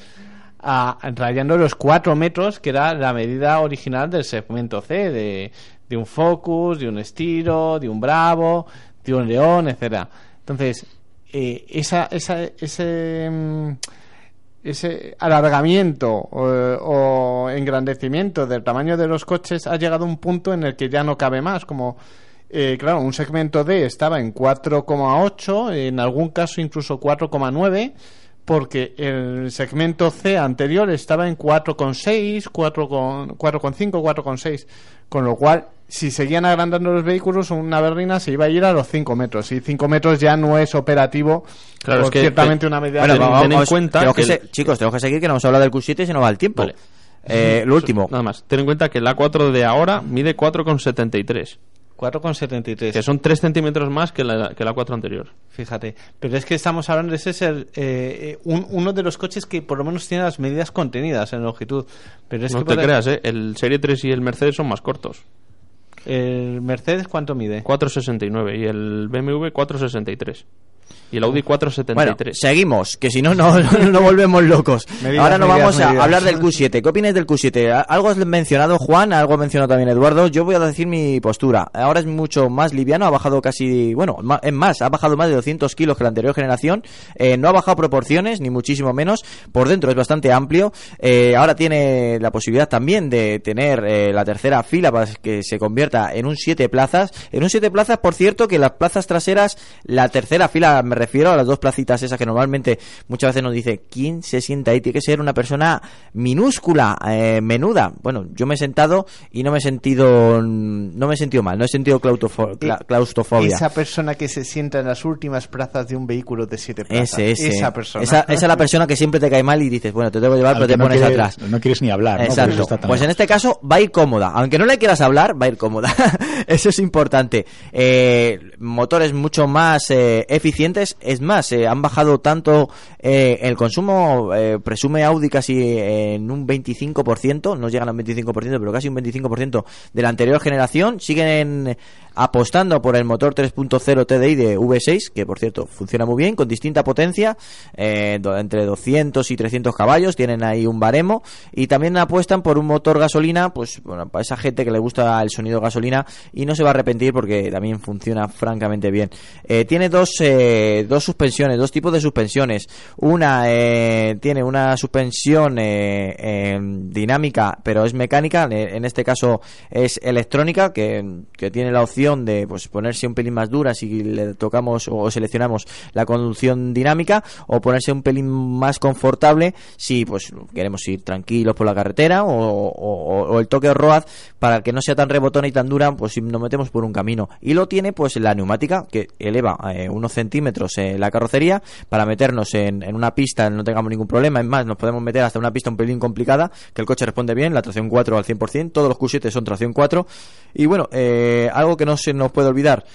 a, rayando los 4 metros, que era la medida original del segmento C, de, un Focus, de un Estiro, de un Bravo, de un León, etcétera Entonces, eh, esa, esa, ese... mm, ese alargamiento o, o engrandecimiento del tamaño de los coches ha llegado a un punto en el que ya no cabe más. Como, eh, claro, un segmento D estaba en 4,8, en algún caso incluso 4,9, porque el segmento C anterior estaba en 4,6, 4,5, 4,6, con lo cual si seguían agrandando los vehículos una berlina se iba a ir a los 5 metros y 5 metros ya no es operativo Claro, es que- ciertamente que- una medida Bueno, ten- vamos, ten en vamos, cuenta tenemos que que se- chicos, tenemos que seguir que no hemos hablado del Q7 y se nos va el tiempo. Vale. Eh, lo último. Nada más. Ten en cuenta que el A4 de ahora mide 4,73. 4,73. Que son 3 centímetros más que la, que el A4 anterior. Fíjate, pero es que estamos hablando, ese es el, eh, un- uno de los coches que por lo menos tiene las medidas contenidas en longitud. Pero es no que te creas, ¿eh? El Serie 3 y el Mercedes son más cortos. ¿El Mercedes cuánto mide? 4,69 y el BMW 4,63. Y el Audi Bueno, 4,73. seguimos, que si no, no, no, volvemos locos. Medidas, Ahora nos medidas, vamos a hablar del Q7. ¿Qué opinas del Q7? A- Algo has mencionado Juan, algo ha mencionado también Eduardo. Yo voy a decir mi postura. Ahora es mucho más liviano, ha bajado casi, bueno, es más, ha bajado más de 200 kilos que la anterior generación. Eh, no ha bajado proporciones, ni muchísimo menos. Por dentro es bastante amplio. Eh, ahora tiene la posibilidad también de tener eh, la tercera fila para que se convierta en un 7 plazas. En un 7 plazas, por cierto, que las plazas traseras, la tercera fila, me refiero a las dos placitas esas que normalmente muchas veces nos dice, ¿quién se sienta ahí? Tiene que ser una persona minúscula, eh, menuda. Bueno, yo me he sentado y no me he sentido, no me he sentido mal, no he sentido claustrofo- cla- claustrofobia. esa persona que se sienta en las últimas plazas de un vehículo de 7 plazas Ese, ese. esa persona Esa, esa es la persona que siempre te cae mal y dices, bueno, te tengo que llevar, Al pero que te no pones quieres- atrás. No quieres ni hablar, tan Pues en este caso va a ir cómoda. Aunque no le quieras hablar, va a ir cómoda. Eso es importante. Eh, motores mucho más eh, eficientes. Es más, eh, han bajado tanto eh, el consumo, eh, presume Audi casi en un 25%, no llegan al 25%, pero casi un 25% de la anterior generación. Siguen apostando por el motor 3.0 TDI de V6, que por cierto funciona muy bien, con distinta potencia, eh, entre 200 y 300 caballos, tienen ahí un baremo, y también apuestan por un motor gasolina, pues bueno, para esa gente que le gusta el sonido gasolina y no se va a arrepentir porque también funciona francamente bien. Eh, tiene dos, eh, dos suspensiones, dos tipos de suspensiones. Una tiene una suspensión eh, dinámica, pero es mecánica, en este caso es electrónica, que, que tiene la opción de pues ponerse un pelín más dura si le tocamos o seleccionamos la conducción dinámica, o ponerse un pelín más confortable si pues queremos ir tranquilos por la carretera, o, el toque road para que no sea tan rebotona y tan dura, pues si nos metemos por un camino. Y lo tiene pues la neumática, que eleva eh, unos centímetros eh, la carrocería para meternos en, en una pista, no tengamos ningún problema. Es más, nos podemos meter hasta una pista un pelín complicada, que el coche responde bien, la tracción 4 al 100%, todos los Q7 son tracción 4. Y bueno, eh, algo que no se nos puede olvidar.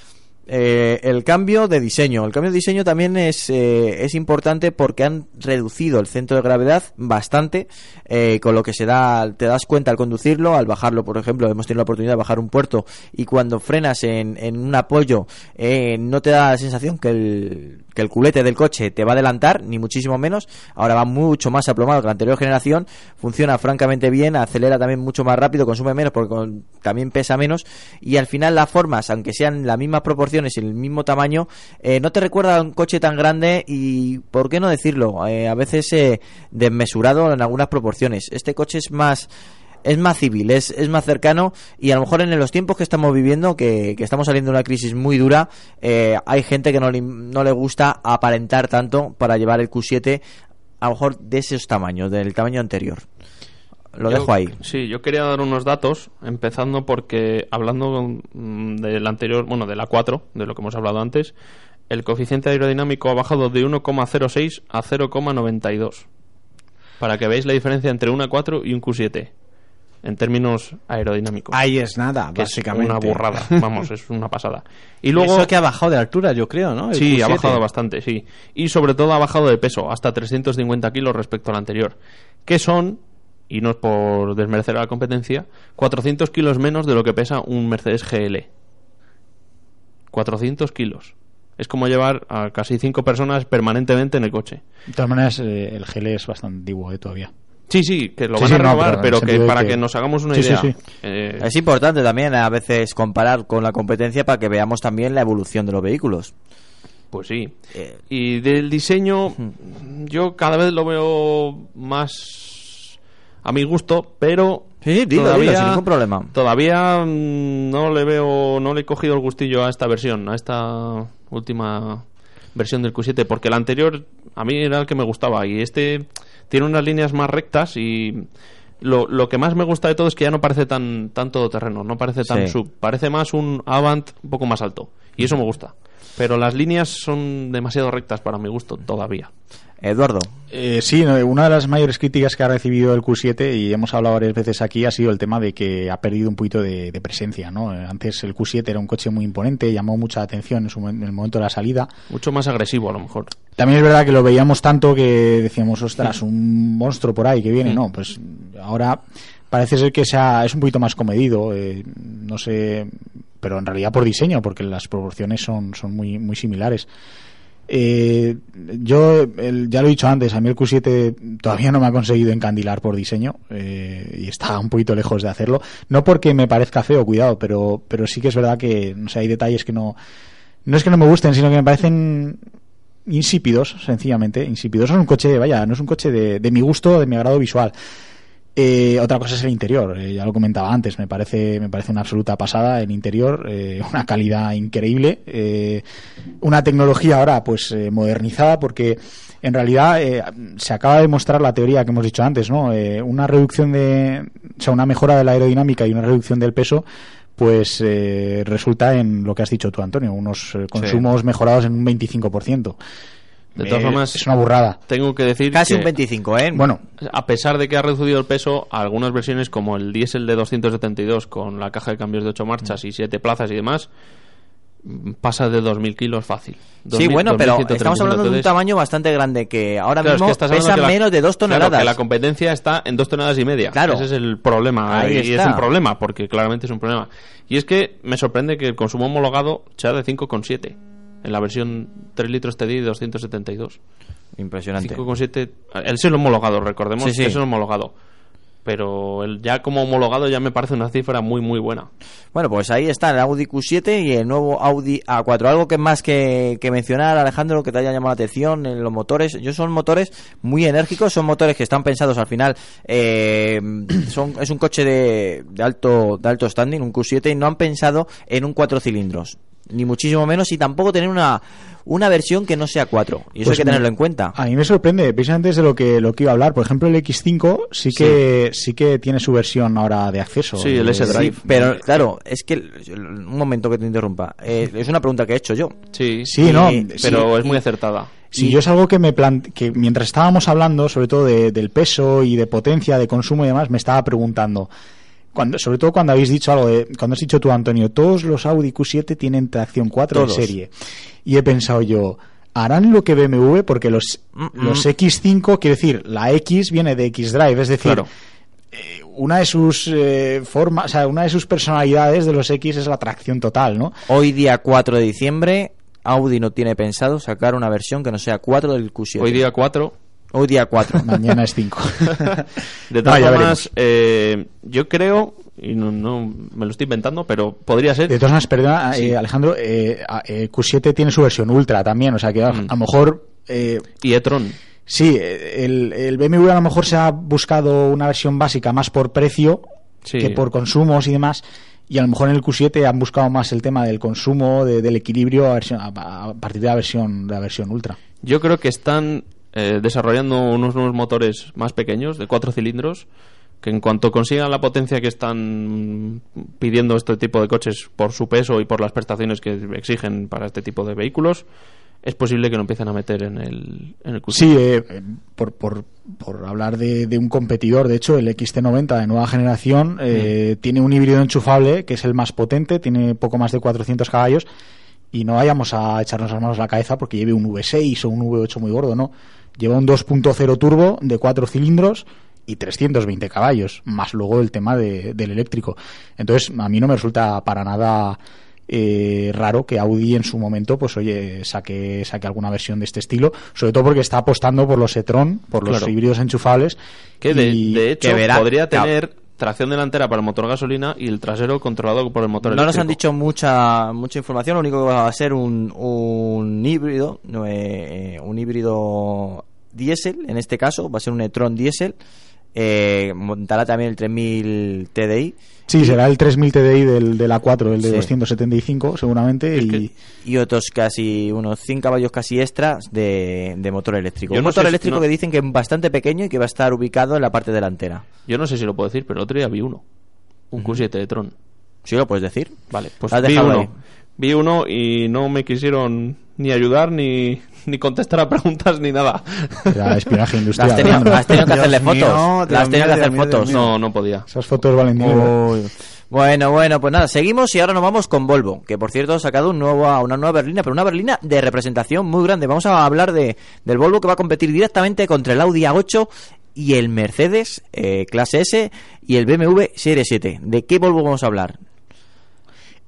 eh, el cambio de diseño. El cambio de diseño también es, eh, es importante porque han reducido el centro de gravedad bastante, eh, con lo que se da, te das cuenta al conducirlo, al bajarlo, por ejemplo, hemos tenido la oportunidad de bajar un puerto y cuando frenas en, en un apoyo no te da la sensación que el, que el culete del coche te va a adelantar, ni muchísimo menos. Ahora va mucho más aplomado que la anterior generación, funciona francamente bien, acelera también mucho más rápido, consume menos porque también pesa menos y al final las formas, aunque sean las mismas proporciones y el mismo tamaño, eh, no te recuerda a un coche tan grande y, ¿por qué no decirlo? Eh, a veces eh, desmesurado en algunas proporciones. Este coche es más es más civil, es, es más cercano y a lo mejor en los tiempos que estamos viviendo, que, que estamos saliendo de una crisis muy dura, eh, hay gente que no le, no le gusta aparentar tanto para llevar el Q7 a lo mejor de esos tamaños, del tamaño anterior. Lo Yo- dejo ahí. Sí, yo quería dar unos datos, empezando porque hablando mm, del anterior, bueno, de la 4, de lo que hemos hablado antes, el coeficiente aerodinámico ha bajado de 1,06 a 0,92. Para que veáis la diferencia entre una 4 y un Q7 en términos aerodinámicos. ahí es nada que es básicamente una burrada, vamos, es una pasada. Y luego Eso que ha bajado de altura, yo creo, ¿no? El Sí, ha Q7. bajado bastante, sí. Y sobre todo ha bajado de peso, hasta 350 kilos respecto al anterior. Que son, y no es por desmerecer a la competencia, 400 kilos menos de lo que pesa un Mercedes GL. 400 kilos. Es como llevar a casi 5 personas permanentemente en el coche. De todas maneras, eh, el GL es bastante antiguo eh, todavía. Sí, sí, que lo Sí, van sí, a no, renovar, pero en pero, que para que... que- nos hagamos una Sí, idea. sí. eh, Es importante también a veces comparar con la competencia para que veamos también la evolución de los vehículos. Pues sí. Eh, Y del diseño, yo cada vez lo veo más a mi gusto, pero Sí, dilo, todavía, dilo, sin ningún problema. Todavía mm, no le veo, no le he cogido el gustillo a esta versión, a esta última versión del Q7, porque el anterior a mí era el que me gustaba y este tiene unas líneas más rectas y lo, lo que más me gusta de todo es que ya no parece tan, tan todoterreno, no parece tan Sí. sub, parece más un Avant un poco más alto y eso me gusta. Pero las líneas son demasiado rectas para mi gusto todavía. Eduardo. Eh, sí, no, una de las mayores críticas que ha recibido el Q7, y hemos hablado varias veces aquí, ha sido el tema de que ha perdido un poquito de, de presencia. ¿no? Eh, Antes el Q7 era un coche muy imponente, llamó mucha atención en, su en el momento de la salida. Mucho más agresivo a lo mejor. También es verdad que lo veíamos tanto que decíamos, ostras, un monstruo por ahí que viene. No, pues ahora parece ser que sea, es un poquito más comedido. eh, no sé, pero en realidad por diseño, porque las proporciones son, son muy, muy similares. Eh, yo el- ya lo he dicho antes, a mí el Q7 todavía no me ha conseguido encandilar por diseño eh, y está un poquito lejos de hacerlo. No porque me parezca feo, cuidado, pero, pero sí que es verdad que no sé, hay detalles que no, no es que no me gusten, sino que me parecen insípidos, sencillamente, insípidos. Es un coche, vaya, no es un coche de, de mi gusto, de mi agrado visual. Eh, otra cosa es el interior, eh, ya lo comentaba antes, me parece, me parece una absoluta pasada el interior, eh, una calidad increíble, eh, una tecnología ahora pues eh, modernizada porque en realidad eh, se acaba de mostrar la teoría que hemos dicho antes, ¿no? Eh, una reducción de, o sea, una mejora de la aerodinámica y una reducción del peso pues eh, resulta en lo que has dicho tú, Antonio, unos eh, consumos mejorados en un 25%. De todas Eh, formas, es una burrada. Tengo que decir Casi que, un 25, ¿eh? Bueno, a pesar de que ha reducido el peso, algunas versiones como el diésel de 272 con la caja de cambios de 8 marchas y 7 plazas y demás, mm, pasa de 2.000 kilos fácil. Sí, 2.000, bueno, pero 2.135. estamos hablando de un Entonces, tamaño bastante grande que ahora claro, es mismo que estás hablando pesa que la- menos de 2 claro, toneladas. que la competencia está en 2 toneladas y media. Claro. Ese es el problema. Ahí y es está. un problema, porque claramente es un problema. Y es que me sorprende que el consumo homologado sea de 5,7 en la versión 3 litros TDI de 272. Impresionante. 5,7. Él es el homologado, recordemos Sí, sí. que es el homologado. Pero el ya como homologado ya me parece una cifra muy, muy buena. Bueno, pues ahí está el Audi Q7 y el nuevo Audi A4. Algo que más que, que mencionar, Alejandro, que te haya llamado la atención en los motores. Yo son motores muy enérgicos, son motores que están pensados al final. eh, son, es un coche de, de alto de alto standing, un Q7, y no han pensado en un cuatro cilindros. Ni muchísimo menos, y tampoco tener una, una versión que no sea 4. Y eso Pues hay que me- tenerlo en cuenta. A mí me sorprende, precisamente de lo que, lo que iba a hablar. Por ejemplo, el X5 sí que, sí. que tiene su versión ahora de acceso. Sí, el Eh, S-Drive. Sí, pero claro, es que un momento que te interrumpa. Eh, es una pregunta que he hecho yo. Sí, Sí, no, pero sí. es muy acertada. Sí, yo es algo que me plan- que mientras estábamos hablando, sobre todo de- del peso y de potencia, de consumo y demás, me estaba preguntando. Cuando, sobre todo cuando habéis dicho algo de, cuando has dicho tú, Antonio, todos los Audi Q7 tienen tracción 4 Todos. de serie. Y he pensado yo, ¿harán lo que BMW? Porque los, Mm, los mm. X5, quiero decir, la X viene de X-Drive, es decir, Claro. eh, una de sus eh, formas, o sea, una de sus personalidades de los X es la tracción total, ¿no? Hoy día 4 de diciembre, Audi no tiene pensado sacar una versión que no sea 4 del Q7. Hoy día 4. Hoy día 4. Mañana es 5. De No, todas formas, veremos. eh, yo creo, y no, no me lo estoy inventando, pero podría ser. De todas maneras, perdona, Sí. eh, Alejandro, eh, eh, Q7 tiene su versión Ultra también, o sea que a, Mm. a lo mejor... eh, Y e-tron. sí, el, el BMW a lo mejor se ha buscado una versión básica más por precio Sí. que por consumos y demás, y a lo mejor en el Q7 han buscado más el tema del consumo, de- del equilibrio a, versión- a- a partir de la versión, de la versión Ultra. Yo creo que están eh, desarrollando unos nuevos motores más pequeños, de cuatro cilindros, que en cuanto consigan la potencia que están pidiendo este tipo de coches por su peso y por las prestaciones que exigen para este tipo de vehículos, es posible que lo empiecen a meter en el, en el Q7. Sí, eh, por, por, por hablar de, de un competidor, de hecho, el XT90 de nueva generación eh, tiene un híbrido enchufable que es el más potente, tiene poco más de 400 caballos y no vayamos a echarnos las manos a la cabeza porque lleve un V6 o un V8 muy gordo, no. Lleva un 2.0 turbo de 4 cilindros y 320 caballos, más luego el tema de- del eléctrico. Entonces, a mí no me resulta para nada eh, raro que Audi en su momento, pues oye, saque, saque alguna versión de este estilo, sobre todo porque está apostando por los e-tron, por los Claro. híbridos enchufables. Que de, hecho que verá- podría tener tracción delantera para el motor gasolina y el trasero controlado por el motor No nos eléctrico. han dicho mucha mucha información, lo único que va a ser un, un híbrido, no, eh, un híbrido diésel, en este caso, va a ser un e-tron diésel, eh, montará también el 3000 TDI. Sí, será el 3000 TDI del, del A4, el de Sí. 275 seguramente. Y que- y otros casi unos 100 caballos casi extras de, de motor eléctrico. Yo Un no motor sé si- eléctrico no- que dicen que es bastante pequeño y que va a estar ubicado en la parte delantera. Yo no sé si lo puedo decir, pero el otro día vi uno. Un Q7 de Tron. ¿Sí lo puedes decir? Vale, pues Has vi dejado uno. ahí. Vi uno y no me quisieron ni ayudar ni, ni contestar a preguntas ni nada. Era espionaje industrial. Has tenido, ¿no? has tenido que hacerle mío, fotos. Has tenido que hacer Dios fotos. Mío. No, no podía. Esas fotos valen dinero. Uy. Bueno, bueno, pues nada, seguimos y ahora nos vamos con Volvo, que por cierto ha sacado un nuevo, una nueva berlina, pero una berlina de representación muy grande. Vamos a hablar de, del Volvo que va a competir directamente contra el Audi A8 y el Mercedes eh, clase S y el BMW Serie 7. ¿De qué Volvo vamos a hablar?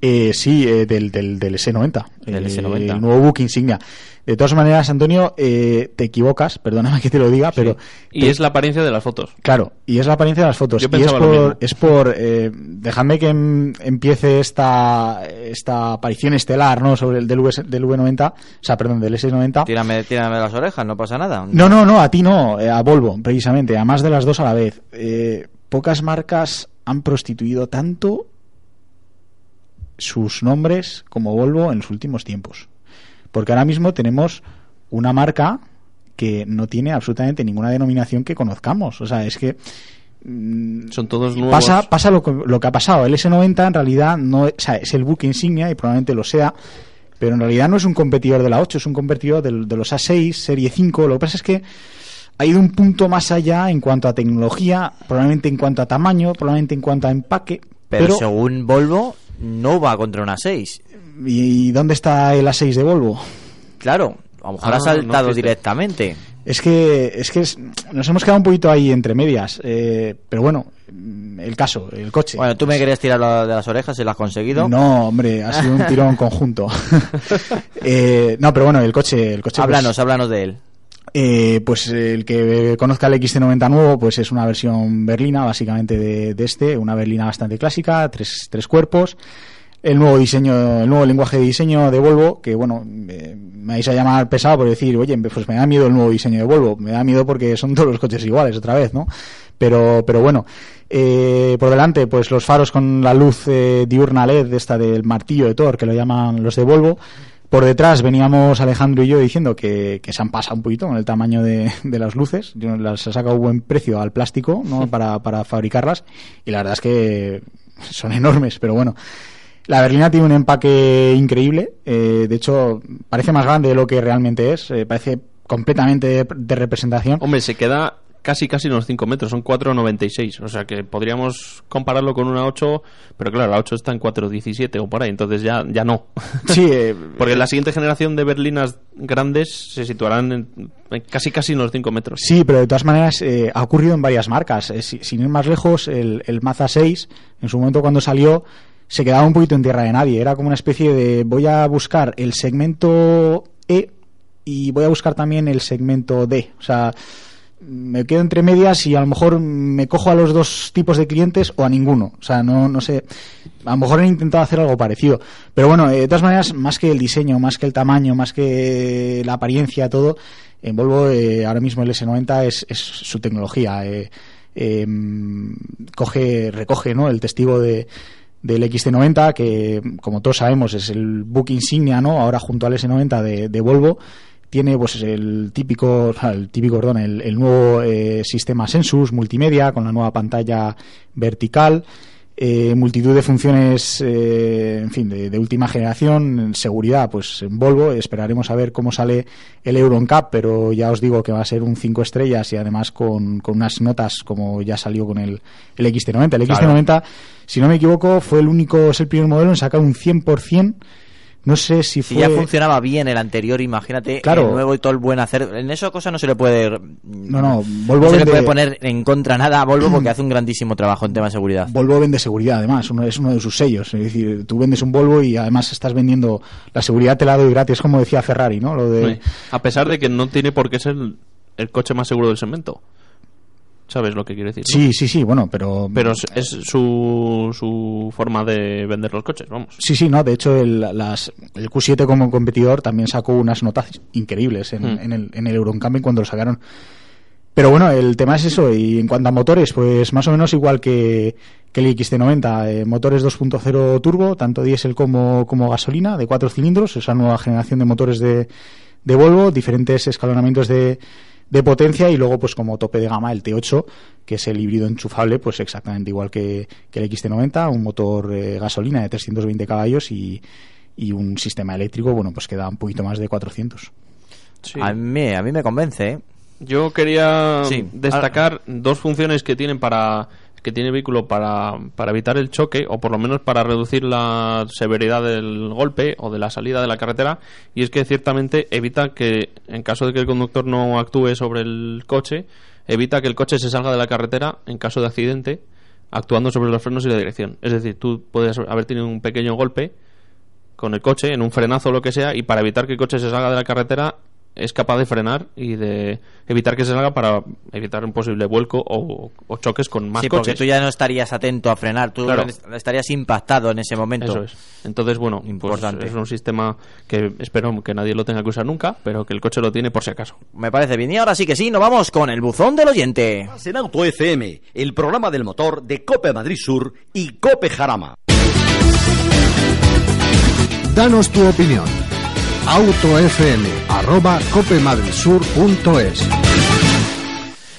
Eh, sí, eh, del, del, del S90. Del eh, S90. El nuevo book insignia. De todas maneras, Antonio, eh, te equivocas, perdóname que te lo diga, pero... Y te- es la apariencia de las fotos. Claro, y es la apariencia de las fotos. Yo y es por, mismo. es por eh, dejadme que em- empiece esta, esta aparición estelar ¿no? sobre el del, V, del V90, o sea, perdón, del S90. Tírame, tírame las orejas, no pasa nada. No, no, no, a ti no, eh, a Volvo, precisamente, a más de las dos a la vez. Eh, pocas marcas han prostituido tanto sus nombres como Volvo en los últimos tiempos. Porque ahora mismo tenemos una marca que no tiene absolutamente ninguna denominación que conozcamos. O sea, es que mm, Son todos nuevos. pasa, pasa lo, que, lo que ha pasado. El S90 en realidad no, o sea, es el buque insignia y probablemente lo sea, pero en realidad no es un competidor de la 8, es un competidor del- de, los A6, Serie 5. Lo que pasa es que ha ido un punto más allá en cuanto a tecnología, probablemente en cuanto a tamaño, probablemente en cuanto a empaque. pero, Pero, según Volvo, no va contra una 6. ¿y dónde está el A6 de Volvo? Claro, a lo mejor Ah, ha saltado no directamente. Es que, es que es- nos hemos quedado un poquito ahí entre medias. eh, pero bueno, el caso, el coche. Bueno, tú me querías tirar de las orejas y lo has conseguido. No, hombre, ha sido un tirón conjunto. Eh, no, pero bueno, el coche, el coche. pues, háblanos, háblanos de él. Eh, pues el que conozca el XT90 nuevo, pues es una versión berlina, básicamente de, de este, una berlina bastante clásica, tres, tres cuerpos. El nuevo diseño, el nuevo lenguaje de diseño de Volvo, que bueno, eh, me vais a llamar pesado por decir, oye, pues me da miedo el nuevo diseño de Volvo, me da miedo porque son todos los coches iguales otra vez, ¿no? Pero, pero bueno, eh, por delante, pues los faros con la luz eh, diurna LED, esta del martillo de Thor, que lo llaman los de Volvo. Por detrás veníamos Alejandro y yo diciendo que, que se han pasado un poquito con el tamaño de, de las luces. Yo las he sacado buen precio al plástico ¿no? para, para fabricarlas y la verdad es que son enormes, pero bueno. La berlina tiene un empaque increíble. eh, de hecho, parece más grande de lo que realmente es. eh, parece completamente de, de representación. Hombre, se queda casi casi unos 5 metros, son 4,96. O sea que podríamos compararlo con una 8, pero claro, la 8 está en 4,17 o por ahí, entonces ya, ya no. Sí, eh, Porque la siguiente generación de berlinas grandes se situarán en, en casi casi unos 5 metros. Sí, pero de todas maneras eh, ha ocurrido en varias marcas. Eh, si- sin ir más lejos, el, el Mazda 6, en su momento cuando salió, se quedaba un poquito en tierra de nadie. Era como una especie de voy a buscar el segmento E y voy a buscar también el segmento D. O sea, me quedo entre medias y a lo mejor me cojo a los dos tipos de clientes o a ninguno. O sea, no, no sé. A lo mejor han intentado hacer algo parecido. Pero bueno, eh, de todas maneras, más que el diseño, más que el tamaño, más que la apariencia, todo, en Volvo eh, ahora mismo el S90 es, es su tecnología. eh, eh, coge, recoge ¿no? el testigo de, del XT90, que como todos sabemos es el book insignia, ¿no? ahora junto al S90 de, de Volvo tiene pues el típico el típico perdón, el, el nuevo eh, sistema Sensus multimedia con la nueva pantalla vertical eh, multitud de funciones eh, en fin de, de última generación seguridad pues en Volvo. Esperaremos a ver cómo sale el Euro NCAP pero ya os digo que va a ser un 5 estrellas y además con, con unas notas como ya salió con el, el XT90 el XT90 si no me equivoco fue el único es el primer modelo en sacar un 100% no sé si Si fue ya funcionaba bien el anterior, imagínate Claro. el nuevo y todo el buen hacer. En esa cosa no se le puede. No, no, Volvo no se le puede poner en contra nada a Volvo porque hace un grandísimo trabajo en tema de seguridad. Volvo vende seguridad, además, uno, es uno de sus sellos. Es decir, tú vendes un Volvo y además estás vendiendo la seguridad, te la doy gratis, como decía Ferrari, ¿no? Lo de, Sí. A pesar de que no tiene por qué ser el coche más seguro del segmento. ¿Sabes lo que quiero decir? no? Sí, sí, sí, bueno, pero. Pero es, es su, su forma de vender los coches, vamos. Sí, sí, no. De hecho, el, las, el Q7 como competidor también sacó unas notas increíbles en, Mm. en el, en el Euroncamp cuando lo sacaron. Pero bueno, el tema es eso. Y en cuanto a motores, pues más o menos igual que, que el XT90. eh, motores 2.0 turbo, tanto diésel como, como gasolina, de cuatro cilindros. Esa nueva generación de motores de, de Volvo. Diferentes escalonamientos de, de potencia. Y luego, pues como tope de gama, el T8, que es el híbrido enchufable, pues exactamente igual que, que el XT90. Un motor eh, gasolina de 320 caballos y, y un sistema eléctrico, bueno, pues que da un poquito más de 400. Sí. A mí, a mí me convence, ¿eh? Yo quería Sí. destacar dos funciones que tienen para que tiene vehículo para, para evitar el choque o por lo menos para reducir la severidad del golpe o de la salida de la carretera y es que ciertamente evita que en caso de que el conductor no actúe sobre el coche evita que el coche se salga de la carretera en caso de accidente actuando sobre los frenos y la dirección. Es decir tú puedes haber tenido un pequeño golpe con el coche en un frenazo o lo que sea y para evitar que el coche se salga de la carretera es capaz de frenar y de evitar que se salga para evitar un posible vuelco o, o choques con más sí, porque coches. tú ya no estarías atento a frenar, tú Claro. estarías impactado en ese momento. Eso es. Entonces, bueno, pues Importante. es un sistema que espero que nadie lo tenga que usar nunca, pero que el coche lo tiene por si acaso. Me parece bien. Y ahora sí que sí, nos vamos con el buzón del oyente. En Auto FM, el programa del motor de Cope Madrid Sur y Cope Jarama. Danos tu opinión. Autofm arroba copemadridsur.es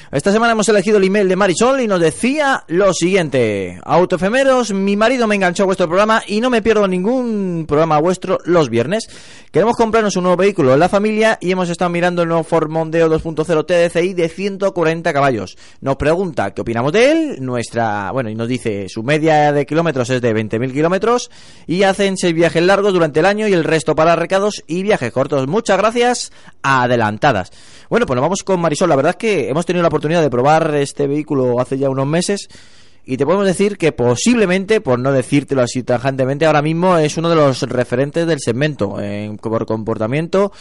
Esta semana hemos elegido el email de Marisol y nos decía lo siguiente. Autoefemeros, mi marido me enganchó a vuestro programa y no me pierdo ningún programa vuestro los viernes. Queremos comprarnos un nuevo vehículo en la familia y hemos estado mirando el nuevo Ford Mondeo 2.0 TDCi de 140 caballos. Nos pregunta qué opinamos de él, nuestra, bueno, y nos dice su media de kilómetros es de 20.000 kilómetros y hacen seis viajes largos durante el año y el resto para recados y viajes cortos. Muchas gracias, adelantadas. Bueno, pues nos vamos con Marisol. La verdad es que hemos tenido la oportunidad de probar este vehículo hace ya unos meses y te podemos decir que posiblemente, por no decírtelo así tajantemente, ahora mismo es uno de los referentes del segmento en, por comportamiento,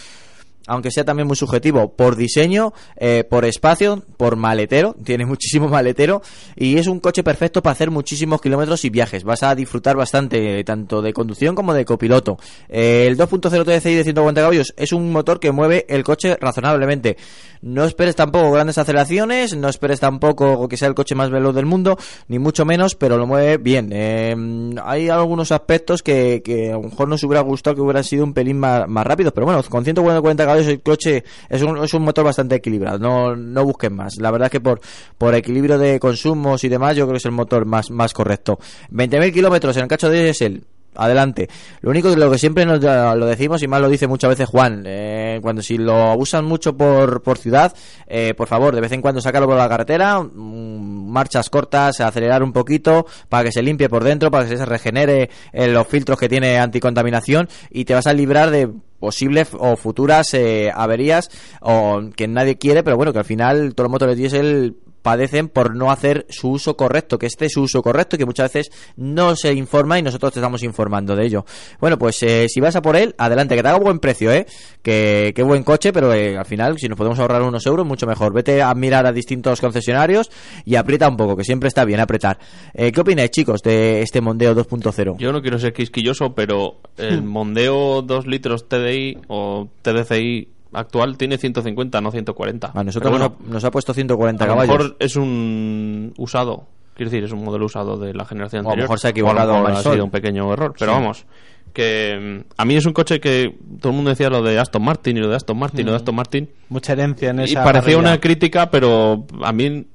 aunque sea también muy subjetivo, por diseño, eh, por espacio, por maletero, tiene muchísimo maletero y es un coche perfecto para hacer muchísimos kilómetros y viajes. Vas a disfrutar bastante tanto de conducción como de copiloto. Eh, el 2.0 TDCi de 140 caballos es un motor que mueve el coche razonablemente. No esperes tampoco grandes aceleraciones, no esperes tampoco que sea el coche más veloz del mundo, ni mucho menos, pero lo mueve bien. Eh, hay algunos aspectos que, que a lo mejor nos hubiera gustado que hubieran sido un pelín más, más rápidos, pero bueno, con 140 caballos el coche es un, es un motor bastante equilibrado, no, no busquen más. La verdad es que por, por equilibrio de consumos y demás, yo creo que es el motor más, más correcto. 20.000 kilómetros en el cacho de diésel, adelante. Lo único que lo que siempre nos lo decimos y más lo dice muchas veces Juan, eh, cuando si lo usan mucho por, por ciudad, eh, por favor, de vez en cuando sacarlo por la carretera, mm, marchas cortas, acelerar un poquito para que se limpie por dentro, para que se regenere eh, los filtros que tiene anticontaminación y te vas a librar de posibles o futuras eh, averías o que nadie quiere, pero bueno, que al final todos los motores diésel padecen por no hacer su uso correcto, que este es su uso correcto y que muchas veces no se informa y nosotros te estamos informando de ello. Bueno, pues eh, si vas a por él, adelante, que te haga buen precio, ¿eh? Que, que buen coche, pero eh, al final, si nos podemos ahorrar unos euros, mucho mejor. Vete a mirar a distintos concesionarios y aprieta un poco, que siempre está bien apretar. Eh, ¿Qué opináis, chicos, de este Mondeo 2.0? Yo no quiero ser quisquilloso, pero el Mondeo 2 litros TDI o TDCi actual tiene 150, no 140. A nosotros Pero bueno, nos, nos ha puesto 140 a lo caballos. mejor es un usado. Quiero decir, es un modelo usado de la generación O a lo anterior. mejor se ha O equivocado a lo mejor ha sido un pequeño error. Pero Sí. vamos, que mm, a mí es un coche que todo el mundo decía lo de Aston Martin y lo de Aston Martin y lo de Aston Martin. Mucha herencia en Y esa parecía parrilla. una crítica, pero a mí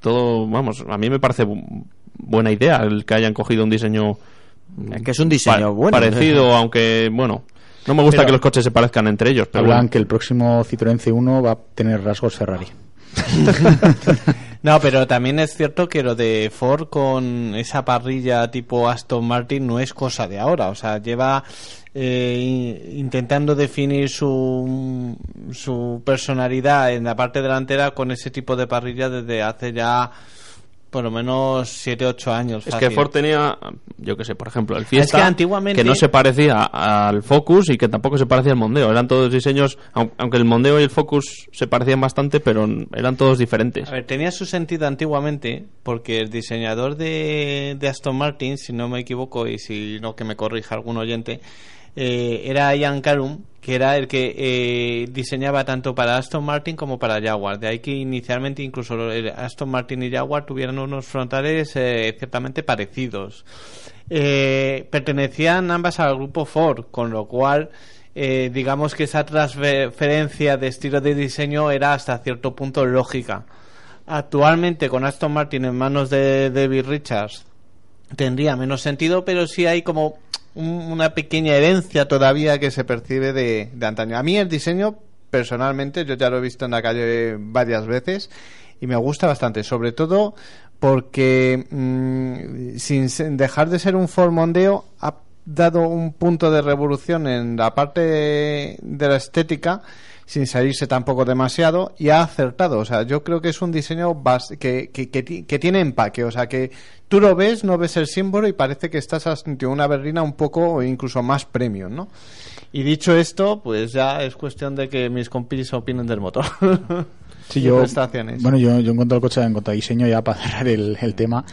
todo, vamos, a mí me parece bu- buena idea el que hayan cogido un diseño Es que es un diseño pa- bueno. parecido, aunque bueno, no me gusta Pero- que los coches se parezcan entre ellos, pero Hablan bueno. que el próximo Citroën C1 va a tener rasgos Ferrari. No, pero también es cierto que lo de Ford con esa parrilla tipo Aston Martin no es cosa de ahora. O sea, lleva eh, in- intentando definir su, su personalidad en la parte delantera con ese tipo de parrilla desde hace ya por lo menos 7 8 años. Es que Ford tenía, yo que sé, por ejemplo, el Fiesta, que antiguamente- que no se parecía al Focus y que tampoco se parecía al Mondeo. Eran todos diseños, au- aunque el Mondeo y el Focus se parecían bastante, pero eran todos diferentes. A ver, tenía su sentido antiguamente porque el diseñador de, de Aston Martin, si no me equivoco y si no que me corrija algún oyente, eh, era Ian Carum que era el que eh, diseñaba tanto para Aston Martin como para Jaguar. De ahí que inicialmente incluso Aston Martin y Jaguar tuvieran unos frontales eh, ciertamente parecidos. Eh, pertenecían ambas al grupo Ford, con lo cual eh, digamos que esa transferencia de estilo de diseño era hasta cierto punto lógica. Actualmente con Aston Martin en manos de David Richards tendría menos sentido, pero sí hay como un- una pequeña herencia todavía que se percibe de, de antaño. A mí el diseño, personalmente, yo ya lo he visto en la calle varias veces y me gusta bastante, sobre todo porque mm, sin dejar de ser un Ford Mondeo ha dado un punto de revolución en la parte de la estética sin salirse tampoco demasiado y ha acertado. O sea, yo creo que es un diseño bas- que, que, que ti- que tiene empaque. O sea, que tú lo ves, no ves el símbolo y parece que estás ante una berlina un poco o incluso más premium, ¿no? Y dicho esto, pues ya es cuestión de que mis compis opinen del motor. Sí, yo, prestaciones. bueno, yo, yo en cuanto al coche, en cuanto a diseño, ya para cerrar el, el tema,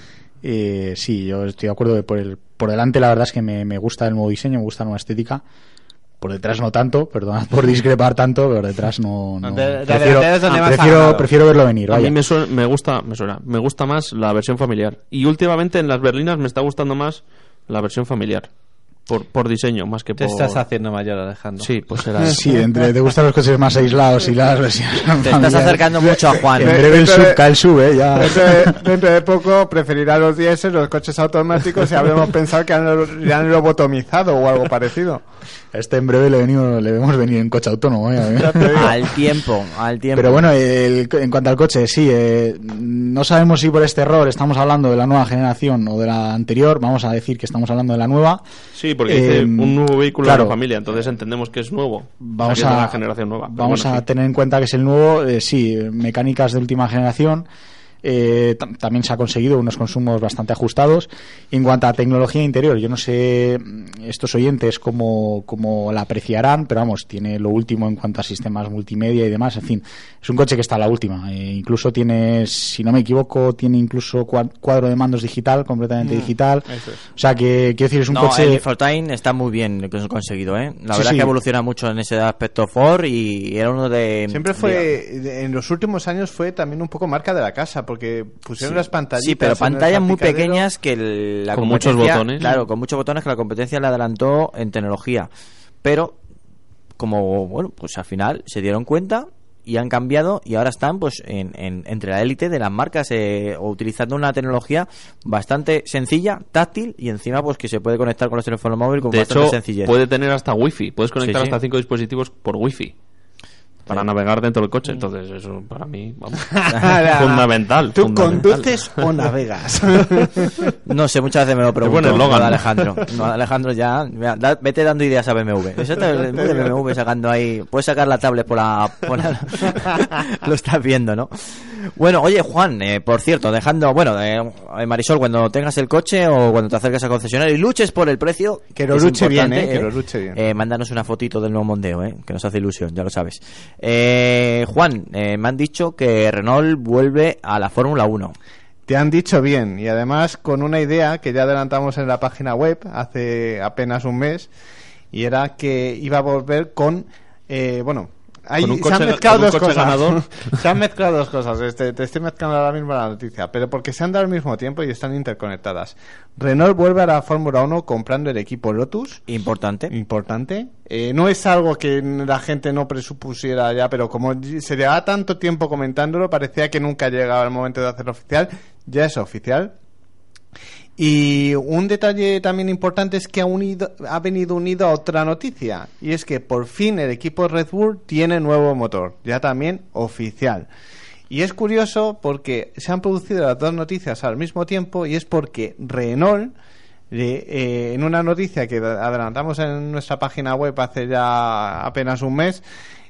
eh, sí, yo estoy de acuerdo que por, el, por delante la verdad es que me, me gusta el nuevo diseño, me gusta la nueva estética. Por detrás no tanto, perdonad por discrepar tanto, pero por detrás no. no- De- de prefiero, donde prefiero, verlo venir. A mí me, suena- me gusta, me suena, me gusta más la versión familiar. Y últimamente en las berlinas me está gustando más la versión familiar. Por, por diseño, más que Te por... estás haciendo mayor, Alejandro. Sí, pues será Sí, entre, te gustan los coches más aislados y las versiones. Te estás acercando mucho a Juan. En breve el Dentro de- sub, cae el sub, eh, ya. Dentro de, dentro de poco preferirá los diésel, los coches automáticos y habremos pensado que han, ya han lobotomizado o algo parecido. Este en breve le, venimos, le vemos venir en coche autónomo. eh. Al tiempo, al tiempo. Pero bueno, el- en cuanto al coche, sí, eh, no sabemos si por este error estamos hablando de la nueva generación o de la anterior. Vamos a decir que estamos hablando de la nueva. Sí, porque dice Eh, un nuevo vehículo claro. de la familia, entonces entendemos que es nuevo. Vamos a, la generación nueva. Vamos bueno, a sí. tener en cuenta que es el nuevo, eh, sí, mecánicas de última generación. Eh, tam- también se ha conseguido unos consumos bastante ajustados. En cuanto a tecnología interior, yo no sé mm, estos oyentes cómo, cómo la apreciarán, pero vamos, tiene lo último en cuanto a sistemas multimedia y demás. En fin, es un coche que está a la última. eh, incluso tiene, si no me equivoco, tiene incluso cua- cuadro de mandos digital, completamente Mm, digital. eso es. O sea, que quiero decir, es un no, coche. el Infotaine está muy bien lo que han conseguido, ¿eh? La Sí, verdad sí. que evoluciona mucho en ese aspecto Ford y era uno de... Siempre fue, en los últimos años fue también un poco marca de la casa, porque pusieron las pantallitas. Sí, pero pantallas muy pequeñas que el- la Con muchos competencia- botones. Claro, con muchos botones que la competencia le adelantó en tecnología. Pero, como, bueno, pues al final se dieron cuenta y han cambiado y ahora están pues en, en- entre la élite de las marcas eh, o utilizando una tecnología bastante sencilla, táctil y encima pues que se puede conectar con los teléfonos móviles con De bastante hecho, sencillez. puede tener hasta wifi. Puedes conectar Sí, sí. hasta cinco dispositivos por wifi. Para navegar dentro del coche. Entonces, eso para mí, vamos, fundamental. ¿Tú fundamental. conduces o navegas? No sé, muchas veces me lo pregunto. buen eslogan. Alejandro. No, Alejandro ya, mira, da- vete dando ideas a BMW. Eso está el de BMW sacando ahí. Puedes sacar la tablet por la. por la- lo estás viendo, ¿no? Bueno, oye, Juan, eh, por cierto, dejando. Bueno, eh, Marisol, cuando tengas el coche o cuando te acerques a concesionario y luches por el precio. Que lo luche bien, eh, que lo luche bien. eh, mándanos una fotito del nuevo Mondeo, eh, que nos hace ilusión, ya lo sabes. Eh, Juan, eh, me han dicho que Renault vuelve a la Fórmula 1. Te han dicho bien y además con una idea que ya adelantamos en la página web hace apenas un mes y era que iba a volver con eh, bueno hay- Con un se han mezclado dos cosas ganador. se han mezclado dos cosas este, te estoy mezclando ahora mismo la noticia pero porque se han dado al mismo tiempo y están interconectadas Renault vuelve a la Fórmula 1 comprando el equipo Lotus Importante. importante. Eh, no es algo que la gente no presupusiera ya, pero como se llevaba tanto tiempo comentándolo, parecía que nunca llegaba el momento de hacerlo oficial. Ya es oficial. Y un detalle también importante es que ha, unido, ha venido unido a otra noticia, y es que por fin el equipo Red Bull tiene nuevo motor, ya también oficial. Y es curioso porque se han producido las dos noticias al mismo tiempo, y es porque Renault, eh, en una noticia que adelantamos en nuestra página web hace ya apenas un mes,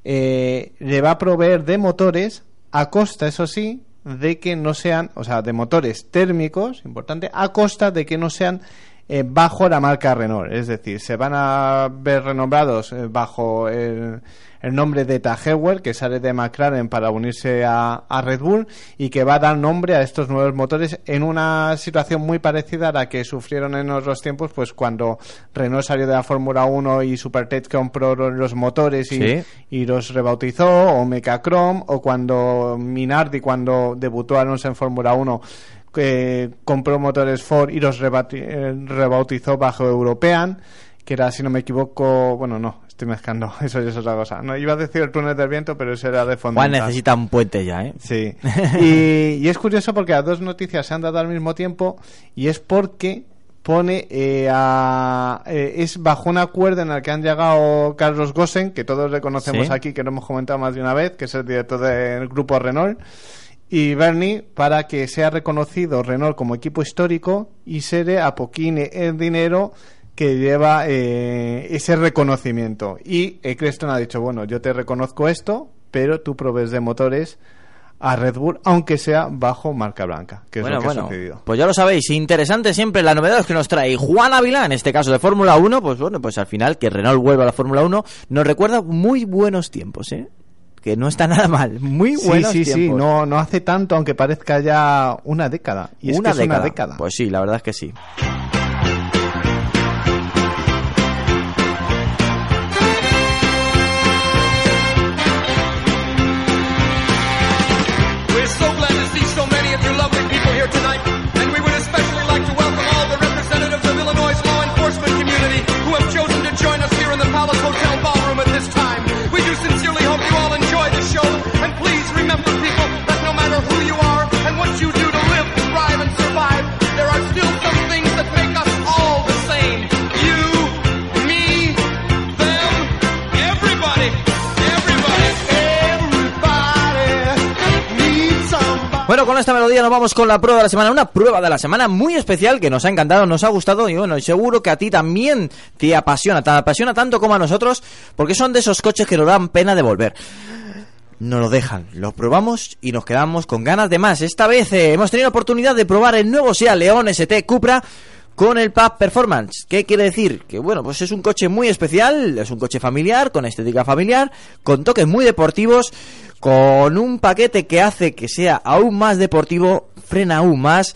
eh, le va a proveer de motores a costa, eso sí, de que no sean, o sea, de motores térmicos, importante, a costa de que no sean eh, bajo la marca Renault. Es decir, se van a ver renombrados eh, bajo el, el nombre de Heuer, que sale de McLaren para unirse a, a Red Bull y que va a dar nombre a estos nuevos motores en una situación muy parecida a la que sufrieron en otros tiempos, pues cuando Renault salió de la Fórmula 1 y Supertech compró los motores y, Sí. y los rebautizó, o Mecachrome, o cuando Minardi, cuando debutó Alonso en Fórmula 1, que compró motores Ford y los eh, rebautizó bajo European, que era, si no me equivoco, bueno, no, estoy mezclando, eso ya es otra cosa. No, iba a decir el túnel del viento, pero ese era de fondo. Juan necesita un puente ya, ¿eh? Sí. Y, y es curioso porque las dos noticias se han dado al mismo tiempo y es porque pone eh, a, eh, es bajo un acuerdo en el que han llegado Carlos Gossen, que todos le conocemos Sí. aquí, que lo hemos comentado más de una vez, que es el director del grupo Renault, y Bernie para que sea reconocido Renault como equipo histórico y se le apoquine el dinero que lleva eh, ese reconocimiento. Y Eccleston ha dicho, bueno, yo te reconozco esto, pero tú provees de motores a Red Bull, aunque sea bajo marca blanca, que es bueno, lo que ha bueno, sucedido. pues ya lo sabéis, interesante siempre la novedad que nos trae Juan Ávila, en este caso de Fórmula 1, pues bueno, pues al final que Renault vuelva a la Fórmula 1 nos recuerda muy buenos tiempos, ¿eh? Que no está nada mal, muy Sí, buenos sí, sí, tiempos. no, no hace tanto, aunque parezca ya una década. Y es que es década. una década. Pues sí, la verdad es que sí. Bueno, con esta melodía nos vamos con la prueba de la semana, una prueba de la semana muy especial que nos ha encantado, nos ha gustado y bueno, seguro que a ti también te apasiona, te apasiona tanto como a nosotros, porque son de esos coches que nos dan pena devolver. No lo dejan, lo probamos y nos quedamos con ganas de más. Esta vez eh, hemos tenido oportunidad de probar el nuevo SEA León ST Cupra con el PAP Performance. ¿Qué quiere decir? Que bueno, pues es un coche muy especial, es un coche familiar, con estética familiar, con toques muy deportivos, con un paquete que hace que sea aún más deportivo, frena aún más,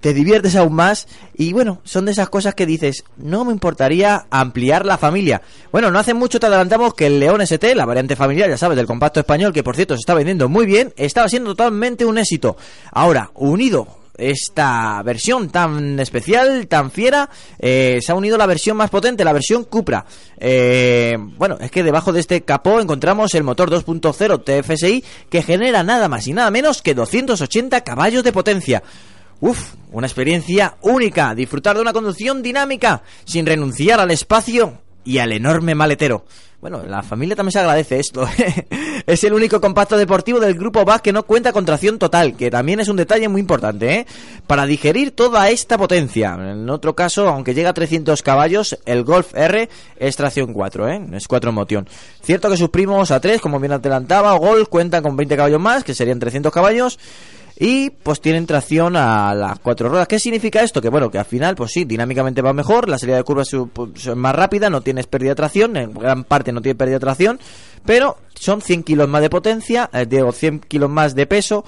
te diviertes aún más y bueno, son de esas cosas que dices, no me importaría ampliar la familia. Bueno, no hace mucho te adelantamos que el León ST, la variante familiar, ya sabes, del compacto español, que por cierto se está vendiendo muy bien, estaba siendo totalmente un éxito. Ahora, unido esta versión tan especial, tan fiera, eh, se ha unido la versión más potente, la versión Cupra. Eh, bueno, es que debajo de este capó encontramos el motor 2.0 TFSI que genera nada más y nada menos que 280 caballos de potencia. Uf, una experiencia única, disfrutar de una conducción dinámica, sin renunciar al espacio y al enorme maletero. Bueno, la familia también se agradece esto. es el único compacto deportivo del grupo VAC que no cuenta con tracción total, que también es un detalle muy importante, ¿eh? Para digerir toda esta potencia. En otro caso, aunque llega a 300 caballos, el Golf R es tracción 4, ¿eh? Es 4 motion. Cierto que sus primos A3, como bien adelantaba, Golf cuentan con 20 caballos más, que serían 300 caballos. Y pues tienen tracción a las cuatro ruedas. ¿Qué significa esto? Que bueno, que al final, pues sí, dinámicamente va mejor, la salida de curvas es pues, es más rápida, no tienes pérdida de tracción, en gran parte no tiene pérdida de tracción, pero son 100 kilos más de potencia, eh, digo, 100 kilos más de peso,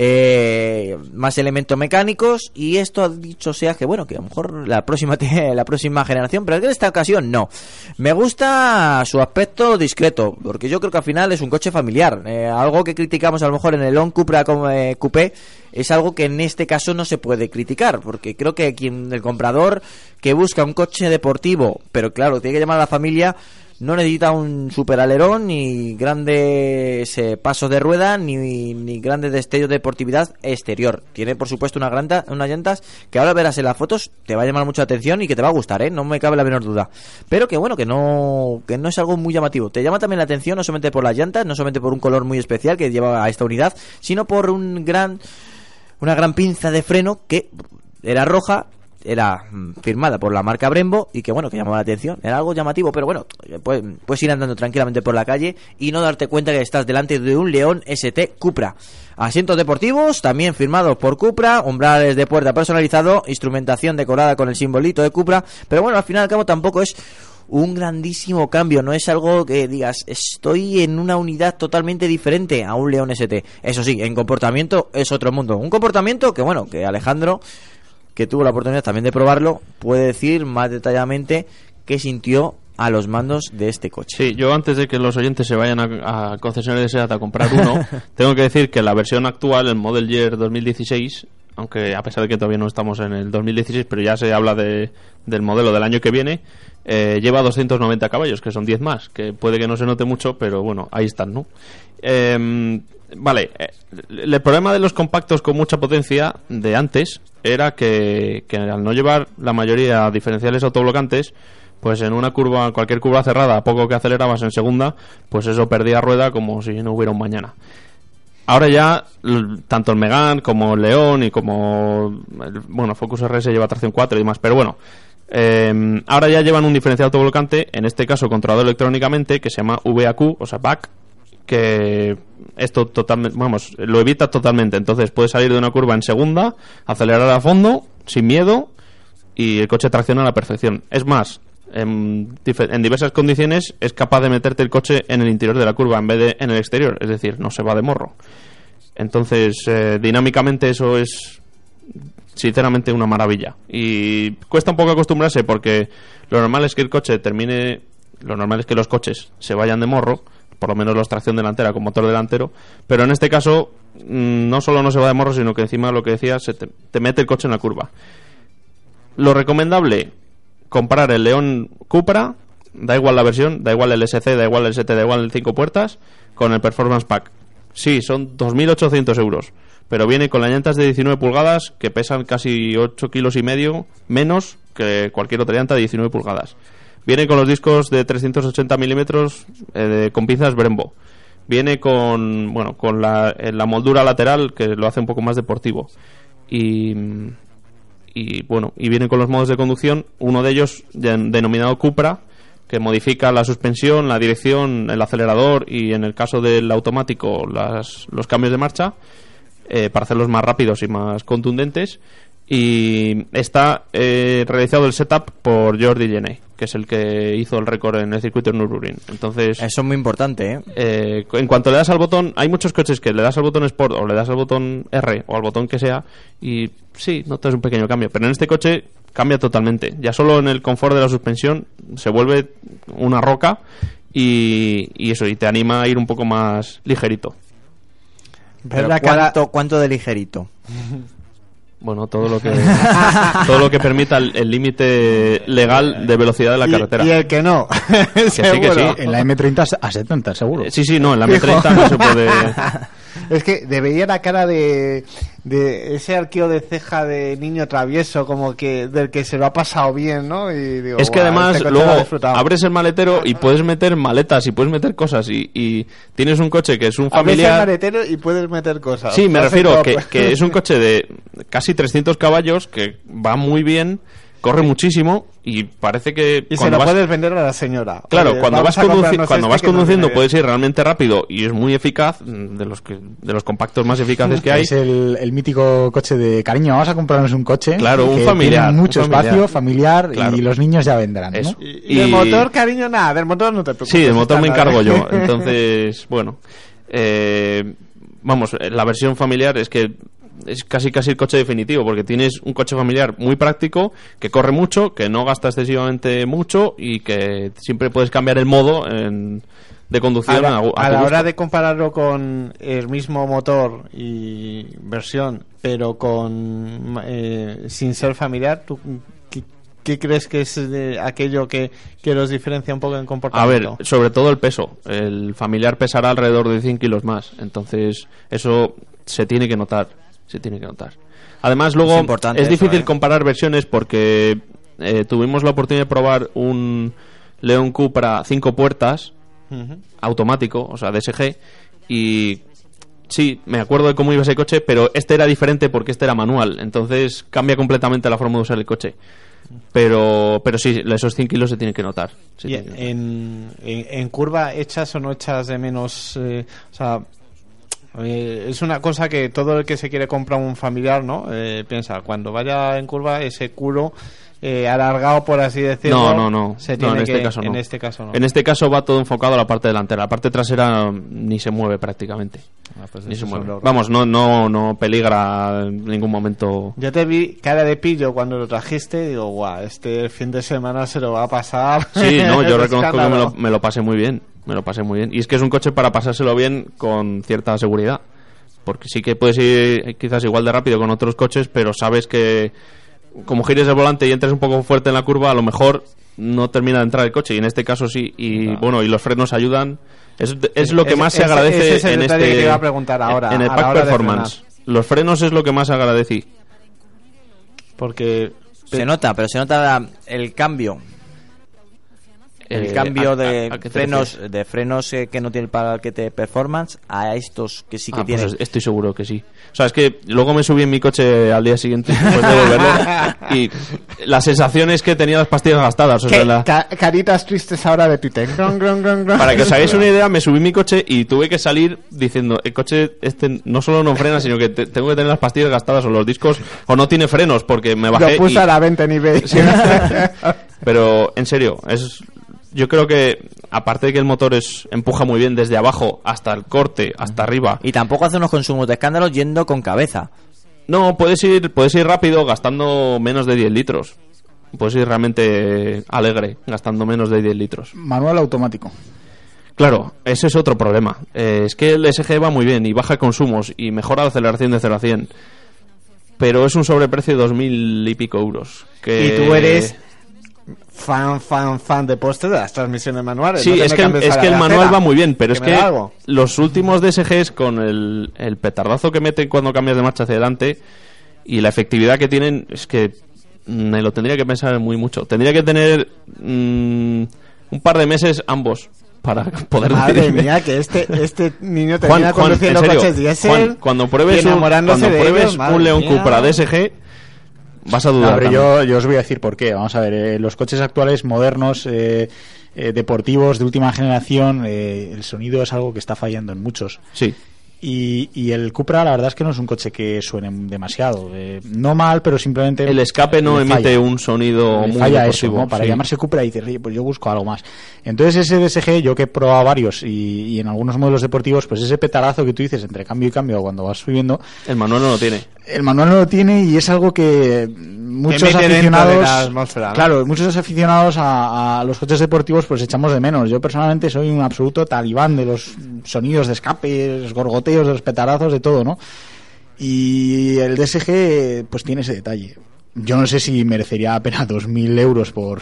eh, más elementos mecánicos y esto ha dicho sea que bueno que a lo mejor la próxima la próxima generación pero en esta ocasión no. Me gusta su aspecto discreto porque yo creo que al final es un coche familiar. Eh, algo que criticamos a lo mejor en el On Cupra eh, Coupé es algo que en este caso no se puede criticar porque creo que quien el comprador que busca un coche deportivo pero claro tiene que llamar a la familia no necesita un super alerón ni grandes pasos de rueda ni, ni grandes destellos de deportividad exterior. Tiene por supuesto una granta, unas llantas que ahora verás en las fotos te va a llamar mucho la atención y que te va a gustar, ¿eh? no me cabe la menor duda. Pero que bueno, que no que no es algo muy llamativo. Te llama también la atención no solamente por las llantas, no solamente por un color muy especial que lleva a esta unidad, sino por un gran una gran pinza de freno que era roja era mm, firmada por la marca Brembo y que bueno, que llamaba la atención. Era algo llamativo, pero bueno, puedes, puedes ir andando tranquilamente por la calle y no darte cuenta que estás delante de un León ST Cupra. Asientos deportivos, también firmados por Cupra, umbrales de puerta personalizado, instrumentación decorada con el simbolito de Cupra, pero bueno, al final y al cabo tampoco es un grandísimo cambio, no es algo que digas, estoy en una unidad totalmente diferente a un León ST. Eso sí, en comportamiento es otro mundo. Un comportamiento que bueno, que Alejandro, que tuvo la oportunidad también de probarlo, puede decir más detalladamente qué sintió a los mandos de este coche. Sí, yo antes de que los oyentes se vayan a, a concesionarios de SEAT a comprar uno, tengo que decir que la versión actual, el Model Year 2016, aunque a pesar de que todavía no estamos en el 2016, pero ya se habla de, del modelo del año que viene, eh, lleva 290 caballos, que son 10 más, que puede que no se note mucho, pero bueno, ahí están, ¿no? Em, vale, eh, el problema de los compactos con mucha potencia de antes era que, al no llevar la mayoría diferenciales autoblocantes, pues en una curva, cualquier curva cerrada, poco que acelerabas en segunda, pues eso perdía rueda como si no hubiera un mañana. Ahora ya, tanto el Megan como el León y como. el- bueno, Focus RS lleva tracción 4 y demás, pero bueno. eh, ahora ya llevan un diferencial autovolcante, en este caso controlado electrónicamente, que se llama VAQ, o sea, BAC, que esto totalmente, vamos, lo evita totalmente. Entonces puedes salir de una curva en segunda, acelerar a fondo, sin miedo, y el coche tracciona a la perfección. Es más, en, en diversas condiciones es capaz de meterte el coche en el interior de la curva en vez de en el exterior, es decir, no se va de morro. Entonces, eh, dinámicamente eso es sinceramente una maravilla. Y cuesta un poco acostumbrarse porque lo normal es que el coche termine, lo normal es que los coches se vayan de morro, por lo menos los tracción delantera con motor delantero, pero en este caso mm, no solo no se va de morro, sino que encima lo que decía, se te, te mete el coche en la curva. Lo recomendable, comprar el León Cupra, da igual la versión, da igual el SC, da igual el ST, da igual el 5 puertas, con el Performance Pack. Sí, son 2.800 euros, pero viene con las llantas de 19 pulgadas que pesan casi 8 kilos y medio menos que cualquier otra llanta de 19 pulgadas. Viene con los discos de 380 milímetros eh, con pinzas Brembo. Viene con, bueno, con la, eh, la moldura lateral que lo hace un poco más deportivo. Y, bueno, y viene con los modos de conducción, uno de ellos de- denominado Cupra, que modifica la suspensión, la dirección, el acelerador y en el caso del automático las- los cambios de marcha eh, para hacerlos más rápidos y más contundentes. Y está eh, realizado el setup por Jordi Gené, que es el que hizo el récord en el circuito de Nürburgring. Entonces, Eso es muy importante, ¿eh? eh, en cuanto le das al botón, hay muchos coches que le das al botón Sport o le das al botón R o al botón que sea y sí, notas un pequeño cambio, pero en este coche cambia totalmente. Ya solo en el confort de la suspensión se vuelve una roca y, y eso, y te anima a ir un poco más ligerito. Pero ¿cuánto, ¿Cuánto de ligerito? Bueno, todo lo que todo lo que permita el límite legal de velocidad de la carretera. Y, el que no. que sí, que sí. En la M30 a 70, seguro. Sí, sí, no, en la Fijo. M30 no se puede. Es que debería la cara de, de ese arqueo de ceja de niño travieso, como que del que se lo ha pasado bien, ¿no? Y digo, Es que "Buah, además este luego disfrutado". abres el maletero y puedes meter maletas y puedes meter cosas y, y tienes un coche que es un Abres el familiar. maletero y puedes meter cosas. Sí, me refiero que, que es un coche de casi 300 caballos que va muy bien, corre muchísimo y parece que Y se cuando lo vas- puedes vender a la señora. Claro, Oye, cuando vas, conduci- cuando este vas conduciendo viene puedes ir realmente rápido y es muy eficaz, mm, de los que de los compactos más eficaces que hay. Es el, el mítico coche de cariño, vamos a comprarnos un coche. Claro, un familiar, tiene mucho un familiar. espacio, familiar, Claro. y los niños ya vendrán. ¿no? Y, del motor, cariño, nada, del motor no te preocupes. Sí, del motor me encargo yo. Entonces, bueno, eh, vamos, la versión familiar es que es casi casi el coche definitivo porque tienes un coche familiar muy práctico que corre mucho, que no gasta excesivamente mucho y que siempre puedes cambiar el modo en- de A conducción la, a, a a tu la hora de compararlo con el mismo motor y versión, pero con eh, sin ser familiar, ¿tú qué, qué crees que es de aquello que, que los diferencia un poco en A ver, comportamiento? sobre todo el peso. El familiar pesará alrededor de 100 kilos más. Entonces, eso se tiene que notar. Se tiene que notar. Además, luego Es es, importante eso, difícil ¿eh? comparar versiones porque eh, tuvimos la oportunidad de probar un León Cupra 5 puertas automático, o sea, DSG, y sí, me acuerdo de cómo iba ese coche, pero este era diferente porque este era manual. Entonces cambia completamente la forma de usar el coche. Pero, pero sí, esos 100 kilos se tienen que notar. Se Y tienen que notar. en, en, en curva, ¿echas o no echas de menos? eh, o sea, eh, es una cosa que todo el que se quiere comprar un familiar, ¿no? Eh, piensa, cuando vaya en curva, ese culo eh, alargado, por así decirlo. No, no, no. Se No, tiene en que- este caso no. En este caso no. En este caso va todo enfocado a la parte delantera. La parte trasera mm, ni se mueve prácticamente. Ah, pues ni se mueve. Vamos, no, no, no peligra en ningún momento. Yo te vi cara de pillo cuando lo trajiste digo, guau, este fin de semana se lo va a pasar. Sí, no, yo reconozco que me lo, me lo pasé muy bien. Me lo pasé muy bien. Y es que es un coche para pasárselo bien con cierta seguridad. Porque sí que puedes ir quizás igual de rápido con otros coches, pero sabes que como gires el volante y entres un poco fuerte en la curva, a lo mejor no termina de entrar el coche. Y en este caso sí. Y bueno, y los frenos ayudan. Es, es lo que Ese- más se agradece ese es en este. que te iba a preguntar ahora, En el Pack Performance. Los frenos es lo que más agradecí. Porque Se nota, pero se nota el cambio. El Eh, cambio ¿a- de a- a frenos, de frenos eh, que no tiene el paquete performance a estos que sí que Ah, pues tienen. es- estoy seguro que sí. O sea, es que luego me subí en mi coche al día siguiente después de volverlo y la sensación es que tenía las pastillas gastadas. O sea, ¿Qué? la- Ca- caritas tristes ahora de Twitter. Para que os hagáis una idea, me subí en mi coche y tuve que salir diciendo, el coche este no solo no frena, sino que te- tengo que tener las pastillas gastadas o los discos o no tiene frenos porque me bajé. Lo puse y- a la venta en eBay. Pero en serio, es yo creo que aparte de que el motor es empuja muy bien desde abajo hasta el corte, hasta arriba. Y tampoco hace unos consumos de escándalos yendo con cabeza. No, puedes ir, puedes ir rápido gastando menos de 10 litros. Puedes ir realmente alegre gastando menos de 10 litros. Manual automático. Claro, ese es otro problema. Eh, es que el SG va muy bien y baja consumos y mejora la aceleración de 0 a 100. Pero es un sobreprecio de 2.000 y pico euros. Que... Y tú eres fan, fan, fan de poste de las transmisiones manuales. Sí, No es que, es que el manual va muy bien, pero es que los últimos DSGs con el, el petardazo que meten cuando cambias de marcha hacia adelante y la efectividad que tienen es que me lo tendría que pensar muy mucho. Tendría que tener mm, un par de meses ambos para poder Madre decidirme. mía, que este, este niño Juan, termina Juan, conduciendo en serio, coches diésel Juan, cuando pruebes, un, cuando pruebes ellos, un León. Cupra DSG vas a No, dudar. pero también. yo, yo os voy a decir por qué. Vamos a ver, eh, los coches actuales modernos, eh, eh, deportivos de última generación, eh, el sonido es algo que está fallando en muchos. Sí. Y, y el Cupra, la verdad es que no es un coche que suene demasiado. eh, no mal, pero simplemente. El escape no emite falla. un sonido Le muy falla eso, deportivo, ¿no? Para sí. llamarse Cupra y dices, "Oye, pues yo busco algo más. Entonces ese DSG, yo que he probado varios y, y en algunos modelos deportivos, pues ese petarazo que tú dices entre cambio y cambio cuando vas subiendo, El manual no lo tiene. el manual no lo tiene y es algo que muchos aficionados la atmósfera, ¿no? claro muchos aficionados a, a los coches deportivos pues echamos de menos. Yo personalmente soy un absoluto talibán de los sonidos de escape los gorgoteos de los petarazos de todo no y el DSG pues tiene ese detalle. Yo no sé si merecería apenas 2.000 euros por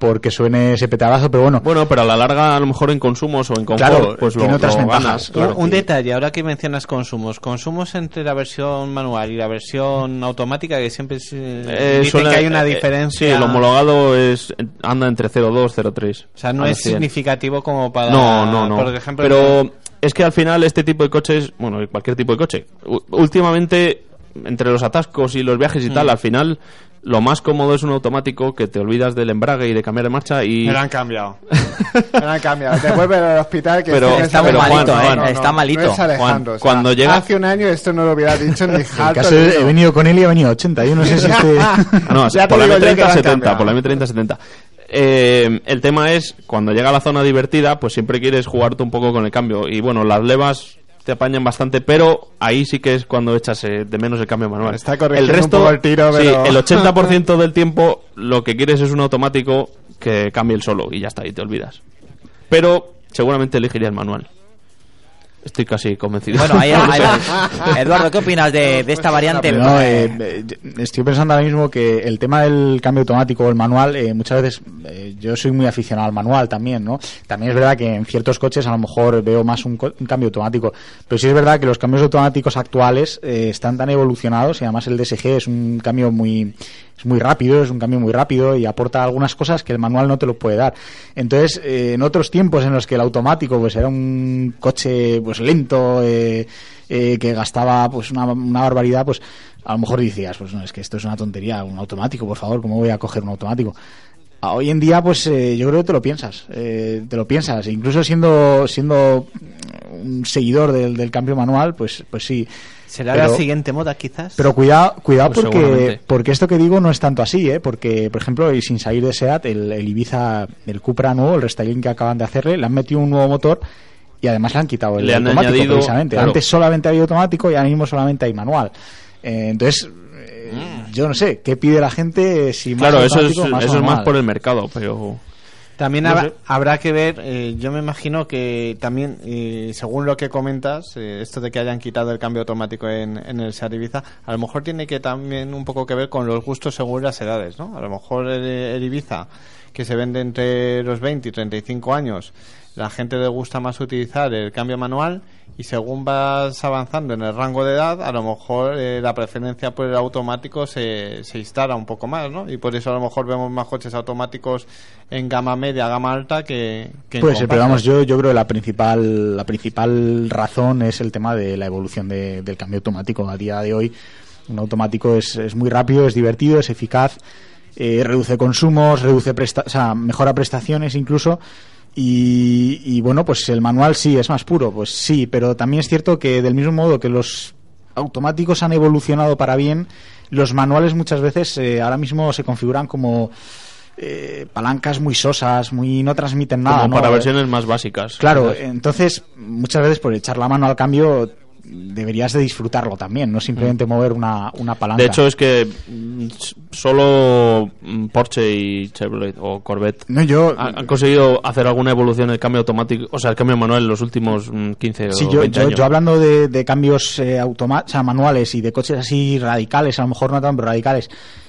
porque suene ese petarazo pero bueno Bueno, pero a la larga, a lo mejor en consumos o en confort, Claro, pues lo, tiene otras lo ventajas. ganas. Un- claro. un detalle, ahora que mencionas consumos, consumos entre la versión manual y la versión automática, que siempre se, Eh, dicen suele- que hay una eh, eh, diferencia. sí, el homologado es anda entre 0,2 y 0,3. O sea, no es los 100. significativo como para. No, no, no. Por ejemplo, Pero es que al final este tipo de coches, bueno, cualquier tipo de coche, últimamente entre los atascos y los viajes y tal, Mm. al final lo más cómodo es un automático que te olvidas del embrague y de cambiar de marcha y Me lo han cambiado. Me lo han cambiado. Te vuelven al hospital que Pero- está Alejandro. malito, ¿eh? No, no, Está malito. No es Alejandro. Juan, o sea, cuando llega- Hace un año esto no lo hubiera dicho ni caso he venido con él y he venido a 80 yo no sé si este No, Ya por la digo yo que lo han M30-70, cambiado. por la M30-70. Eh, el tema es, cuando llega a la zona divertida, pues siempre quieres jugarte un poco con el cambio. Y bueno, las levas te apañan bastante, pero ahí sí que es cuando echas eh, de menos el cambio manual. Está corrigiendo el resto, un poco el tiro, sí, pero- el 80% del tiempo lo que quieres es un automático que cambie el solo y ya está, y te olvidas. Pero seguramente elegiría el manual. Estoy casi convencido. Bueno, ahí, ahí- Eduardo, ¿qué opinas de, de esta variante? No, eh, eh, estoy pensando ahora mismo que el tema del cambio automático o el manual, eh, muchas veces eh, yo soy muy aficionado al manual también, ¿no? También es verdad que en ciertos coches a lo mejor veo más un, co- un cambio automático, pero sí es verdad que los cambios automáticos actuales eh, están tan evolucionados y además el DSG es un cambio muy es muy rápido, es un cambio muy rápido y aporta algunas cosas que el manual no te lo puede dar. Entonces, eh, en otros tiempos en los que el automático pues era un coche pues lento, eh, eh, que gastaba pues una, una barbaridad, pues a lo mejor decías, pues no, es que esto es una tontería, un automático, por favor, ¿cómo voy a coger un automático? Hoy en día, pues eh, yo creo que te lo piensas, eh, te lo piensas, incluso siendo siendo un seguidor del, del cambio manual, pues pues sí. ¿Será Pero- la siguiente moda, quizás? pero cuidado, cuidado Pues porque, porque esto que digo no es tanto así, ¿eh? Porque, por ejemplo, y sin salir de SEAT, el, el Ibiza, el Cupra nuevo, el restyling que acaban de hacerle, le han metido un nuevo motor y además le han quitado el Le han automático añadido- precisamente. claro. Antes solamente había automático y ahora mismo solamente hay manual. Eh, entonces, eh, yo no sé, ¿qué pide la gente? Si más Mm. Claro, eso es, automático, eso es más por el mercado, pero... También No habrá, que ver, eh, yo me imagino que también, eh, según lo que comentas, eh, esto de que hayan quitado el cambio automático en, en el Seat Ibiza, a lo mejor tiene que también un poco que ver con los gustos según las edades, ¿no? A lo mejor el, el Ibiza, que se vende entre los 20 y 35 años, la gente le gusta más utilizar el cambio manual y según vas avanzando en el rango de edad, a lo mejor eh, la preferencia por el automático se, se instala un poco más, ¿no? Y por eso a lo mejor vemos más coches automáticos en gama media, gama alta que, que en Puede ser, pero vamos, yo, yo creo que la principal, la principal razón es el tema de la evolución de- del cambio automático. A día de hoy, un automático es, es muy rápido, es divertido, es eficaz, eh, reduce consumos, reduce presta o sea, mejora prestaciones incluso. Y, y bueno, pues el manual sí es más puro, pues sí, pero también es cierto que del mismo modo que los automáticos han evolucionado para bien, los manuales muchas veces eh, ahora mismo se configuran como eh, palancas muy sosas, muy no transmiten nada. como ¿no? para versiones más básicas. Claro, Entonces, entonces muchas veces por echar la mano al cambio deberías de disfrutarlo también, no simplemente mover una, una palanca. De hecho, es que mm, solo mm, Porsche y Chevrolet o Corvette No, yo- han, han conseguido hacer alguna evolución en el cambio automático, o sea, el cambio manual en los últimos mm, 15 Sí, o yo, 20 yo, años. yo hablando de, de cambios eh, automa- o sea, manuales y de coches así radicales, a lo mejor no tan pero radicales,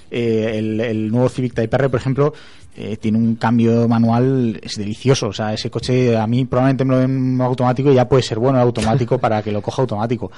eh, el, el nuevo Civic Type R, por ejemplo, eh, tiene un cambio manual, es delicioso. O sea, ese coche a mí probablemente me lo den en automático y ya puede ser bueno el automático para que lo coja automático.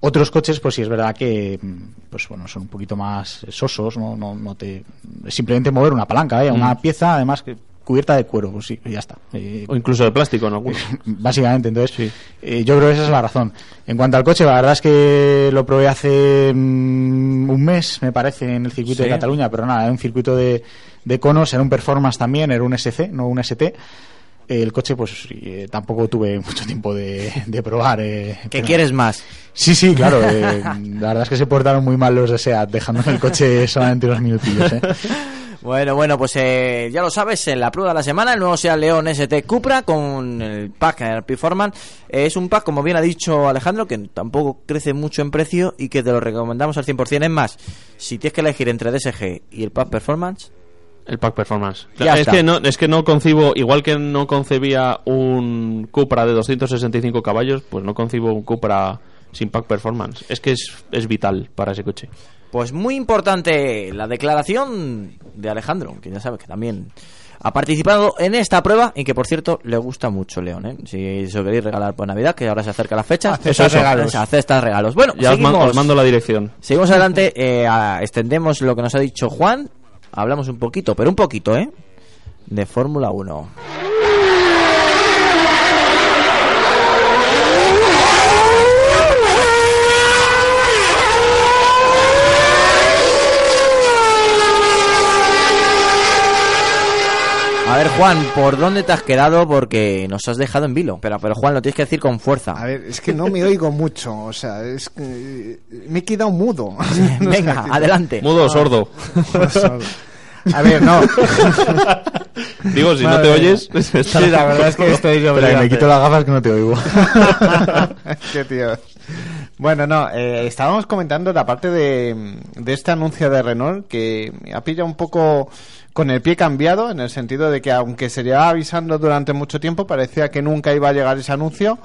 Otros coches, pues sí es verdad que, mm, pues bueno, son un poquito más sosos, no, no, no te, es simplemente mover una palanca, vaya, una Mm. pieza, además que cubierta de cuero, pues sí, ya está. Eh, O incluso de plástico en algunos. básicamente. Entonces, eh, yo creo que esa es la razón. En cuanto al coche, la verdad es que lo probé hace mm, un mes, me parece, en el circuito de. Cataluña, pero nada, era un circuito de, de conos, era un performance también, era un SC, no un ST. El coche, pues eh, tampoco tuve mucho tiempo de, de probar. Eh, ¿Qué pero- quieres más? Sí, sí, claro. eh, la verdad es que se portaron muy mal los de SEAT, dejándome el coche solamente unos minutillos. Bueno, bueno, pues eh, ya lo sabes, en la prueba de la semana, el nuevo Seat León ST Cupra con el pack Performance. Eh, es un pack, como bien ha dicho Alejandro, que tampoco crece mucho en precio y que te lo recomendamos al 100%. Es más, si tienes que elegir entre DSG y el pack Performance, El pack performance. Ya es está. que no es que no concibo, igual que no concebía un Cupra de 265 caballos, pues no concibo un Cupra sin pack performance. Es que es, es vital para ese coche. Pues muy importante la declaración de Alejandro, que ya sabes que también ha participado en esta prueba y que por cierto le gusta mucho León, ¿eh? Si se lo queréis regalar por Navidad, que ahora se acerca la fecha, Acepta regalos. acepta regalos. Bueno, Ya seguimos, os mando la dirección. seguimos adelante, eh, a- extendemos lo que nos ha dicho Juan, hablamos un poquito, pero un poquito, ¿eh? De Fórmula 1. Juan, ¿por dónde te has quedado? Porque nos has dejado en vilo. Pero, pero Juan, lo tienes que decir con fuerza. A ver, es que no me oigo mucho, o sea, es que eh, me he quedado mudo. Venga, adelante. Mudo o Ah, sordo. sordo. A ver, no. Digo, si no te oyes, Sí, la verdad es que estoy que me quito las gafas que no te oigo. Qué tío. Bueno, no, eh, estábamos comentando la parte de, de este anuncio de Renault que ha pillado un poco con el pie cambiado, en el sentido de que aunque se llevaba avisando durante mucho tiempo, parecía que nunca iba a llegar ese anuncio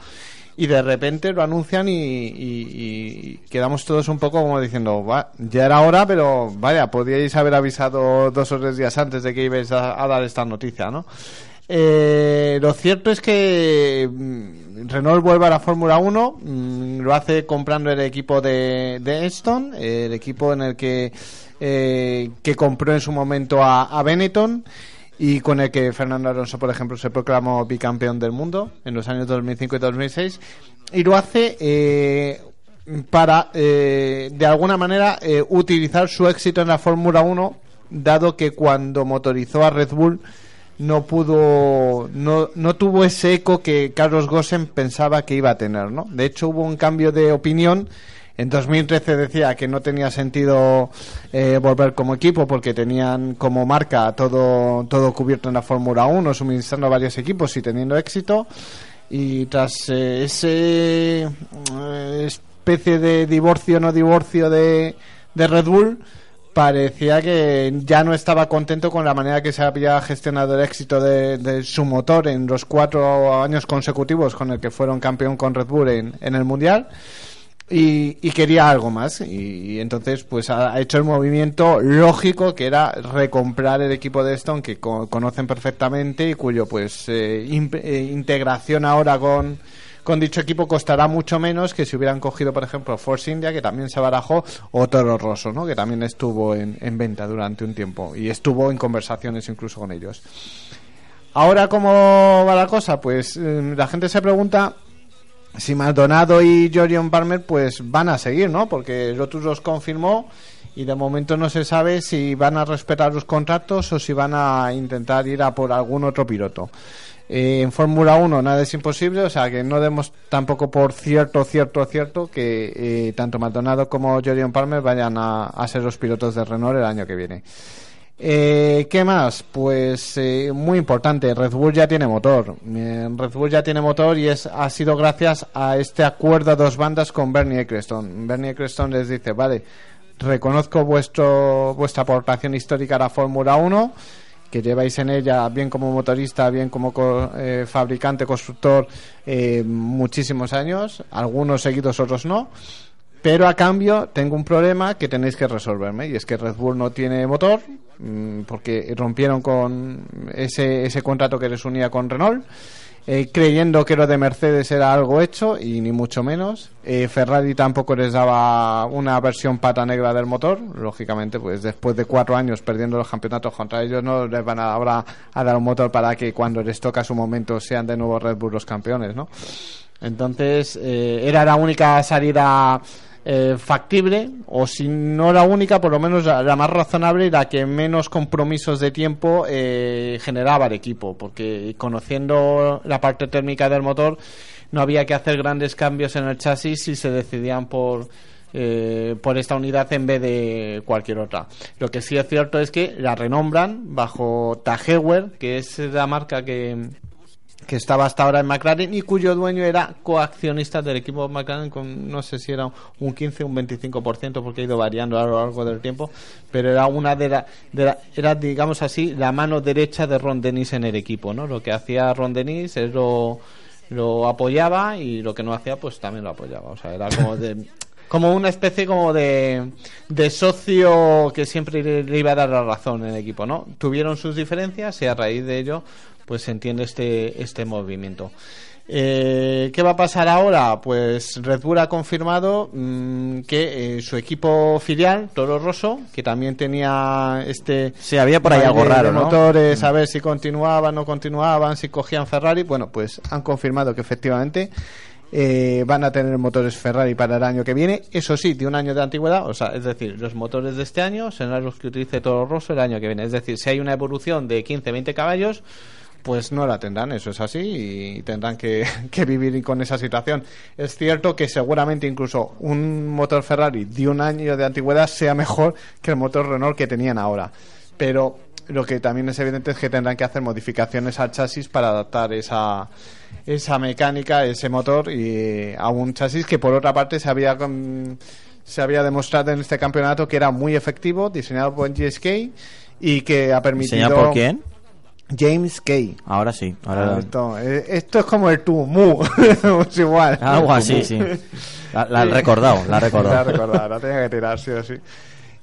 y de repente lo anuncian y, quedamos todos un poco como diciendo, "Va, ya era hora, pero vaya, podíais haber avisado dos o tres días antes de que ibais a dar esta noticia, ¿no? Eh, lo cierto es que mm, Renault vuelve a la Fórmula 1, mm, lo hace comprando el equipo de, de Aston, el equipo en el que eh, que compró en su momento a, a Benetton y con el que Fernando Alonso, por ejemplo, se proclamó bicampeón del mundo en los años 2005 y 2006 y lo hace eh, para, eh, de alguna manera, eh, utilizar su éxito en la Fórmula 1, dado que cuando motorizó a Red Bull no pudo, no, no tuvo ese eco que Carlos Gossen pensaba que iba a tener, ¿no? De hecho, hubo un cambio de opinión. En 2013 decía que no tenía sentido eh, volver como equipo porque tenían como marca todo, todo cubierto en la Fórmula 1, suministrando a varios equipos y teniendo éxito. Y tras eh, ese eh, especie de divorcio no divorcio de, de Red Bull, parecía que ya no estaba contento con la manera que se había gestionado el éxito de, de su motor en los cuatro años consecutivos con el que fueron campeón con Red Bull en, el Mundial. Y, quería algo más y, entonces pues ha, hecho el movimiento lógico que era recomprar el equipo de Stone que co- conocen perfectamente y cuyo pues eh, eh, integración ahora con, con dicho equipo costará mucho menos que si hubieran cogido, por ejemplo, Force India, que también se barajó, o Toro Rosso, ¿no? que también estuvo en, en venta durante un tiempo y estuvo en conversaciones incluso con ellos. Ahora, ¿cómo va la cosa? Pues eh, la gente se pregunta si Maldonado y Jorion Palmer pues van a seguir, ¿no? Porque Lotus los confirmó y de momento no se sabe si van a respetar los contratos o si van a intentar ir a por algún otro piloto. Eh, en Fórmula 1 nada es imposible, o sea que no demos tampoco por cierto, cierto, cierto que eh, tanto Maldonado como Jorion Palmer vayan a, a ser los pilotos de Renault el año que viene. Eh, ¿Qué más? Pues eh, muy importante, Red Bull ya tiene motor. Eh, Red Bull ya tiene motor y es ha sido gracias a este acuerdo a dos bandas con Bernie Eccleston. Bernie Eccleston les dice, vale, reconozco vuestro vuestra aportación histórica a la Fórmula 1, que lleváis en ella bien como motorista, bien como co- eh, fabricante, constructor, eh, muchísimos años, algunos seguidos, otros no. Pero a cambio tengo un problema que tenéis que resolverme y es que Red Bull no tiene motor mm, porque rompieron con ese, ese contrato que les unía con Renault eh, creyendo que lo de Mercedes era algo hecho y ni mucho menos. Eh, Ferrari tampoco les daba una versión pata negra del motor. Lógicamente, pues después de cuatro años perdiendo los campeonatos contra ellos, no les van a, ahora a dar un motor para que cuando les toca su momento sean de nuevo Red Bull los campeones, ¿no? Entonces, eh, era la única salida eh, factible, o si no la única, por lo menos la, la más razonable y la que menos compromisos de tiempo eh, generaba el equipo, porque conociendo la parte térmica del motor, no había que hacer grandes cambios en el chasis si se decidían por eh, por esta unidad en vez de cualquier otra. Lo que sí es cierto es que la renombran bajo Tagewer, que es la marca que, que estaba hasta ahora en McLaren y cuyo dueño era coaccionista del equipo McLaren con no sé si era un 15 o un 25% porque ha ido variando a lo largo del tiempo pero era una de la, de la- era digamos así la mano derecha de Ron Dennis en el equipo no lo que hacía Ron Dennis es lo lo apoyaba y lo que no hacía pues también lo apoyaba o sea era como de como una especie como de, de socio que siempre le, le iba a dar la razón en el equipo, ¿no? Tuvieron sus diferencias y a raíz de ello, pues se entiende este, este movimiento. Eh, ¿Qué va a pasar ahora? Pues Red Bull ha confirmado mm, que eh, su equipo filial, Toro Rosso, que también tenía este... Sí, había por ahí algo raro, de ¿no? motores, a ver si continuaban, no continuaban, si cogían Ferrari. Bueno, pues han confirmado que efectivamente eh, van a tener motores Ferrari para el año que viene. Eso sí, de un año de antigüedad, o sea, es decir, los motores de este año serán los que utilice Toro Rosso el año que viene. Es decir, si hay una evolución de 15-20 caballos, pues no la tendrán, eso es así, y tendrán que, que vivir con esa situación. Es cierto que seguramente incluso un motor Ferrari de un año de antigüedad sea mejor que el motor Renault que tenían ahora. Pero lo que también es evidente es que tendrán que hacer modificaciones al chasis para adaptar esa, esa mecánica, ese motor y a un chasis que por otra parte se había con- se había demostrado en este campeonato que era muy efectivo, diseñado por GSK y que ha permitido ¿Diseñado por quién? James Kay. Ahora sí. Ahora... Ah, esto, eh, esto es como el tú, mu, es igual. Algo así, sí. La, la han recordado, la han recordado. La he recordado, la tenía que tirar, sí o sí.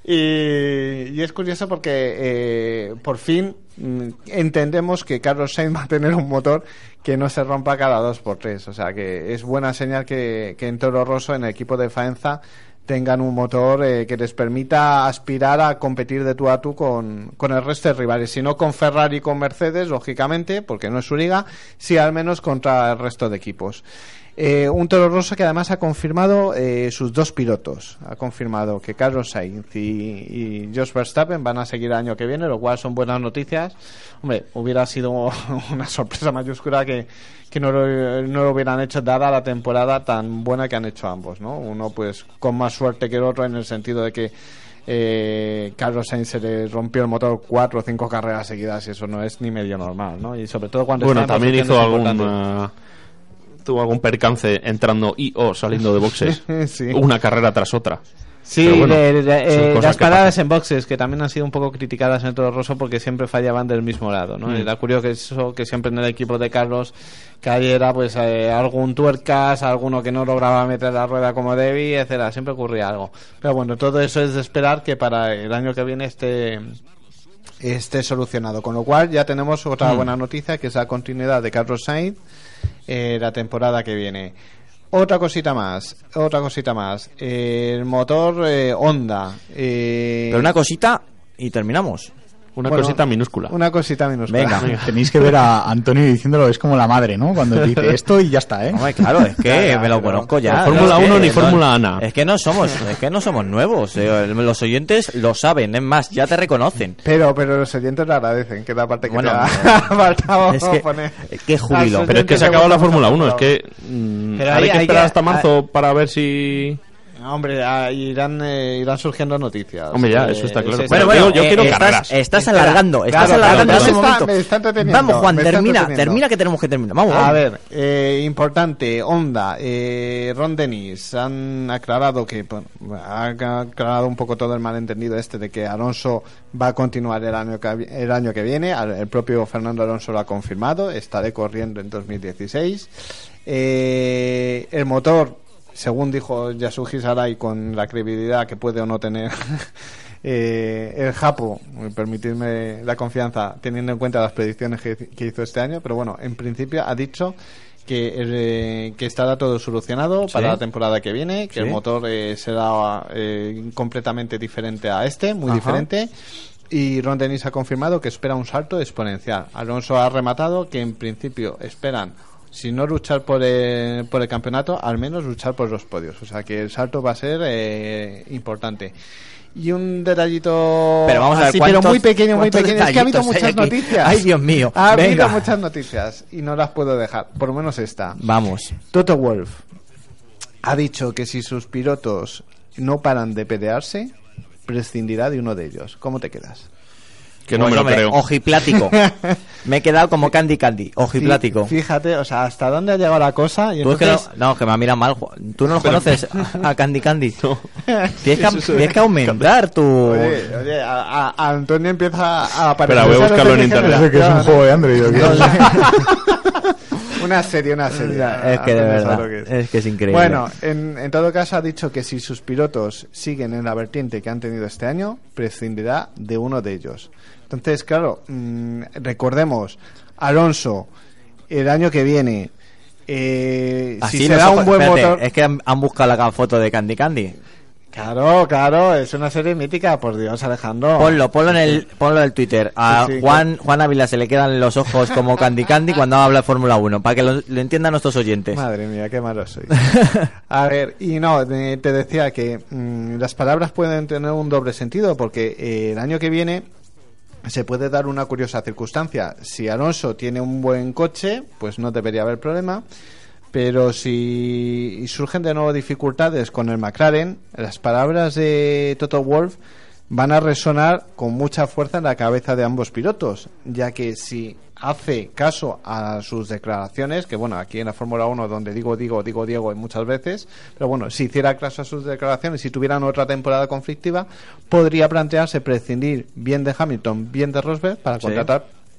Y, y es curioso porque eh, por fin mm, entendemos que Carlos Sainz va a tener un motor que no se rompa cada dos por tres. O sea que es buena señal que, que en Toro Rosso, en el equipo de Faenza, tengan un motor eh, que les permita aspirar a competir de tú a tú con, con el resto de rivales. Si no con Ferrari y con Mercedes, lógicamente, porque no es su liga, sí al menos contra el resto de equipos. Eh, un Toro Rosso que además ha confirmado eh, sus dos pilotos. Ha confirmado que Carlos Sainz y, y Jos Verstappen van a seguir el año que viene, lo cual son buenas noticias. Hombre, hubiera sido una sorpresa mayúscula que, que no, lo, no lo hubieran hecho dada la temporada tan buena que han hecho ambos, ¿no? Uno pues con más suerte que el otro en el sentido de que eh, Carlos Sainz se le rompió el motor cuatro o cinco carreras seguidas y eso no es ni medio normal, ¿no? Y sobre todo cuando Bueno, también hizo algún tuvo algún percance entrando y o saliendo de boxes. Sí. Una carrera tras otra. Sí, bueno, de- de- eh, las paradas en boxes, que también han sido un poco criticadas en el Toro Rosso porque siempre fallaban del mismo lado, ¿no? Mm. Era curioso que eso, que siempre en el equipo de Carlos cayera pues eh, algún tuercas, alguno que no lograba meter la rueda como debía, etcétera, siempre ocurría algo. Pero bueno, todo eso es de esperar que para el año que viene esté esté solucionado, con lo cual ya tenemos otra Mm. Buena noticia que es la continuidad de Carlos Sainz eh, la temporada que viene. Otra cosita más, otra cosita más. El motor eh, Honda. eh, Pero una cosita y terminamos. Una Bueno, cosita minúscula. Una cosita minúscula. Venga. Tenéis que ver a Antonio diciéndolo, es como la madre, ¿no? Cuando te dice esto y ya está, ¿eh? Hombre, claro, es que me lo conozco ya. Ni Fórmula Es que 1 ni no- Fórmula Ana. Es que no somos, es que no somos nuevos. eh, Los oyentes lo saben, es más, ya te reconocen. Pero, pero los oyentes le agradecen, que es la parte que Bueno, te ha faltado es que- poner. qué júbilo. Pero es que se acabó le la Fórmula mucho 1, es que mm, Pero hay que hay esperar que- hasta marzo para ver si Hombre, ah, irán, eh, irán surgiendo noticias. Hombre, ya, Eh, eso está claro. Pero sí. Bueno, bueno, yo- yo quiero estás, carreras. estás alargando, estás claro, alargando claro, ese me está- momento. me está entreteniendo, Vamos, Juan, me termina, termina que tenemos que terminar. Vamos, A vamos. ver, eh, importante, Honda, eh, Ron Dennis han aclarado que bueno, ha aclarado un poco todo el malentendido este de que Alonso va a continuar el año que, el año que viene. Al- El propio Fernando Alonso lo ha confirmado. Estaré corriendo en 2016. Eh, el motor, según dijo Yasuji Sarai, con la credibilidad que puede o no tener. eh, el Japo, permitirme la confianza teniendo en cuenta las predicciones que, que hizo este año, pero bueno, en principio ha dicho que, eh, que estará todo solucionado Sí. para la temporada que viene, que Sí. el motor eh, será eh, completamente diferente a este, muy Ajá. diferente. Y Ron Dennis ha confirmado que espera un salto exponencial. Alonso ha rematado que en principio esperan, si no luchar por el, por el campeonato, al menos luchar por los podios. O sea que el salto va a ser eh, importante. Y un detallito Pero vamos a ver, así, pero ¿cuántos- muy pequeño, muy pequeño. Es que ha habido muchas aquí? noticias. Ay, Dios mío. Ha habido muchas noticias y no las puedo dejar. Por lo menos esta. Vamos. Toto Wolf ha dicho que si sus pilotos no paran de pelearse, prescindirá de uno de ellos. ¿Cómo te quedas? que no Pues, me lo creo. Ojiplático. Me he quedado como Candy Candy. Ojiplático. Fí- Fíjate, o sea, hasta dónde ha llegado la cosa. Y Tú es que entonces, no, no, que me mira mal. ¿Tú no los conoces a Candy Candy? No. Tienes, que, tienes que aumentar tu... Oye, oye, a, Antonio empieza a aparecer. Espera, voy a ¿Sabes buscarlo en internet. que es un juego de Android. Una serie, una serie. Es que de verdad, que es. es que es increíble. Bueno, en, en todo caso ha dicho que si sus pilotos siguen en la vertiente que han tenido este año, prescindirá de uno de ellos. Entonces, claro, mm, recordemos, Alonso, el año que viene, eh, Así si los será un buen espérate, motor... Es que han, han buscado la foto de Candy Candy. Claro, claro, es una serie mítica, por Dios, Alejandro. Ponlo, ponlo en el, ponlo en el Twitter. A Sí, sí, Juan, Juan Ávila se le quedan los ojos como Candy Candy cuando habla de Fórmula 1, para que lo, lo entiendan nuestros oyentes. Madre mía, qué malo soy. A ver, y no, te decía que mm, las palabras pueden tener un doble sentido, porque eh, el año que viene se puede dar una curiosa circunstancia. Si Alonso tiene un buen coche, pues no debería haber problema. Pero si surgen de nuevo dificultades con el McLaren, las palabras de Toto Wolf van a resonar con mucha fuerza en la cabeza de ambos pilotos, ya que si hace caso a sus declaraciones, que bueno, aquí en la Fórmula 1 donde digo, digo, digo, Diego muchas veces, pero bueno, si hiciera caso a sus declaraciones, si tuvieran otra temporada conflictiva, podría plantearse prescindir bien de Hamilton, bien de Rosberg para Sí.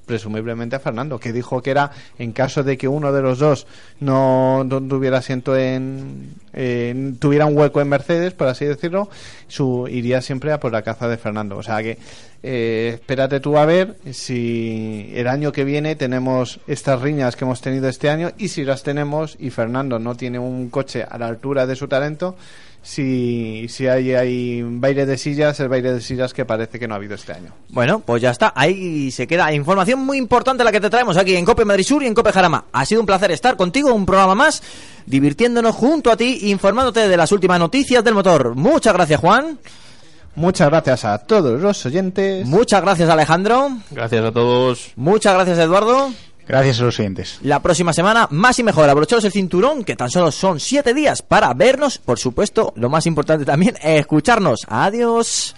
Presumiblemente a Fernando, que dijo que era en caso de que uno de los dos no, tuviera asiento en, tuviera un hueco en Mercedes, por así decirlo, su, iría siempre a por la caza de Fernando. O sea que eh, espérate tú a ver si el año que viene tenemos estas riñas que hemos tenido este año y si las tenemos y Fernando no tiene un coche a la altura de su talento, si, si hay, hay baile de sillas, el baile de sillas que parece que no ha habido este año. Bueno, pues ya está. Ahí se queda información muy importante la que te traemos aquí en Cope Madrid Sur y en Cope Jarama. Ha sido un placer estar contigo, un programa más, divirtiéndonos junto a ti, informándote de las últimas noticias del motor. Muchas gracias, Juan. Muchas gracias a todos los oyentes. Muchas gracias, Alejandro. Gracias a todos. Muchas gracias, Eduardo. Gracias a los oyentes. La próxima semana, más y mejor. Abrocharos el cinturón, que tan solo son siete días para vernos. Por supuesto, lo más importante también, escucharnos. Adiós.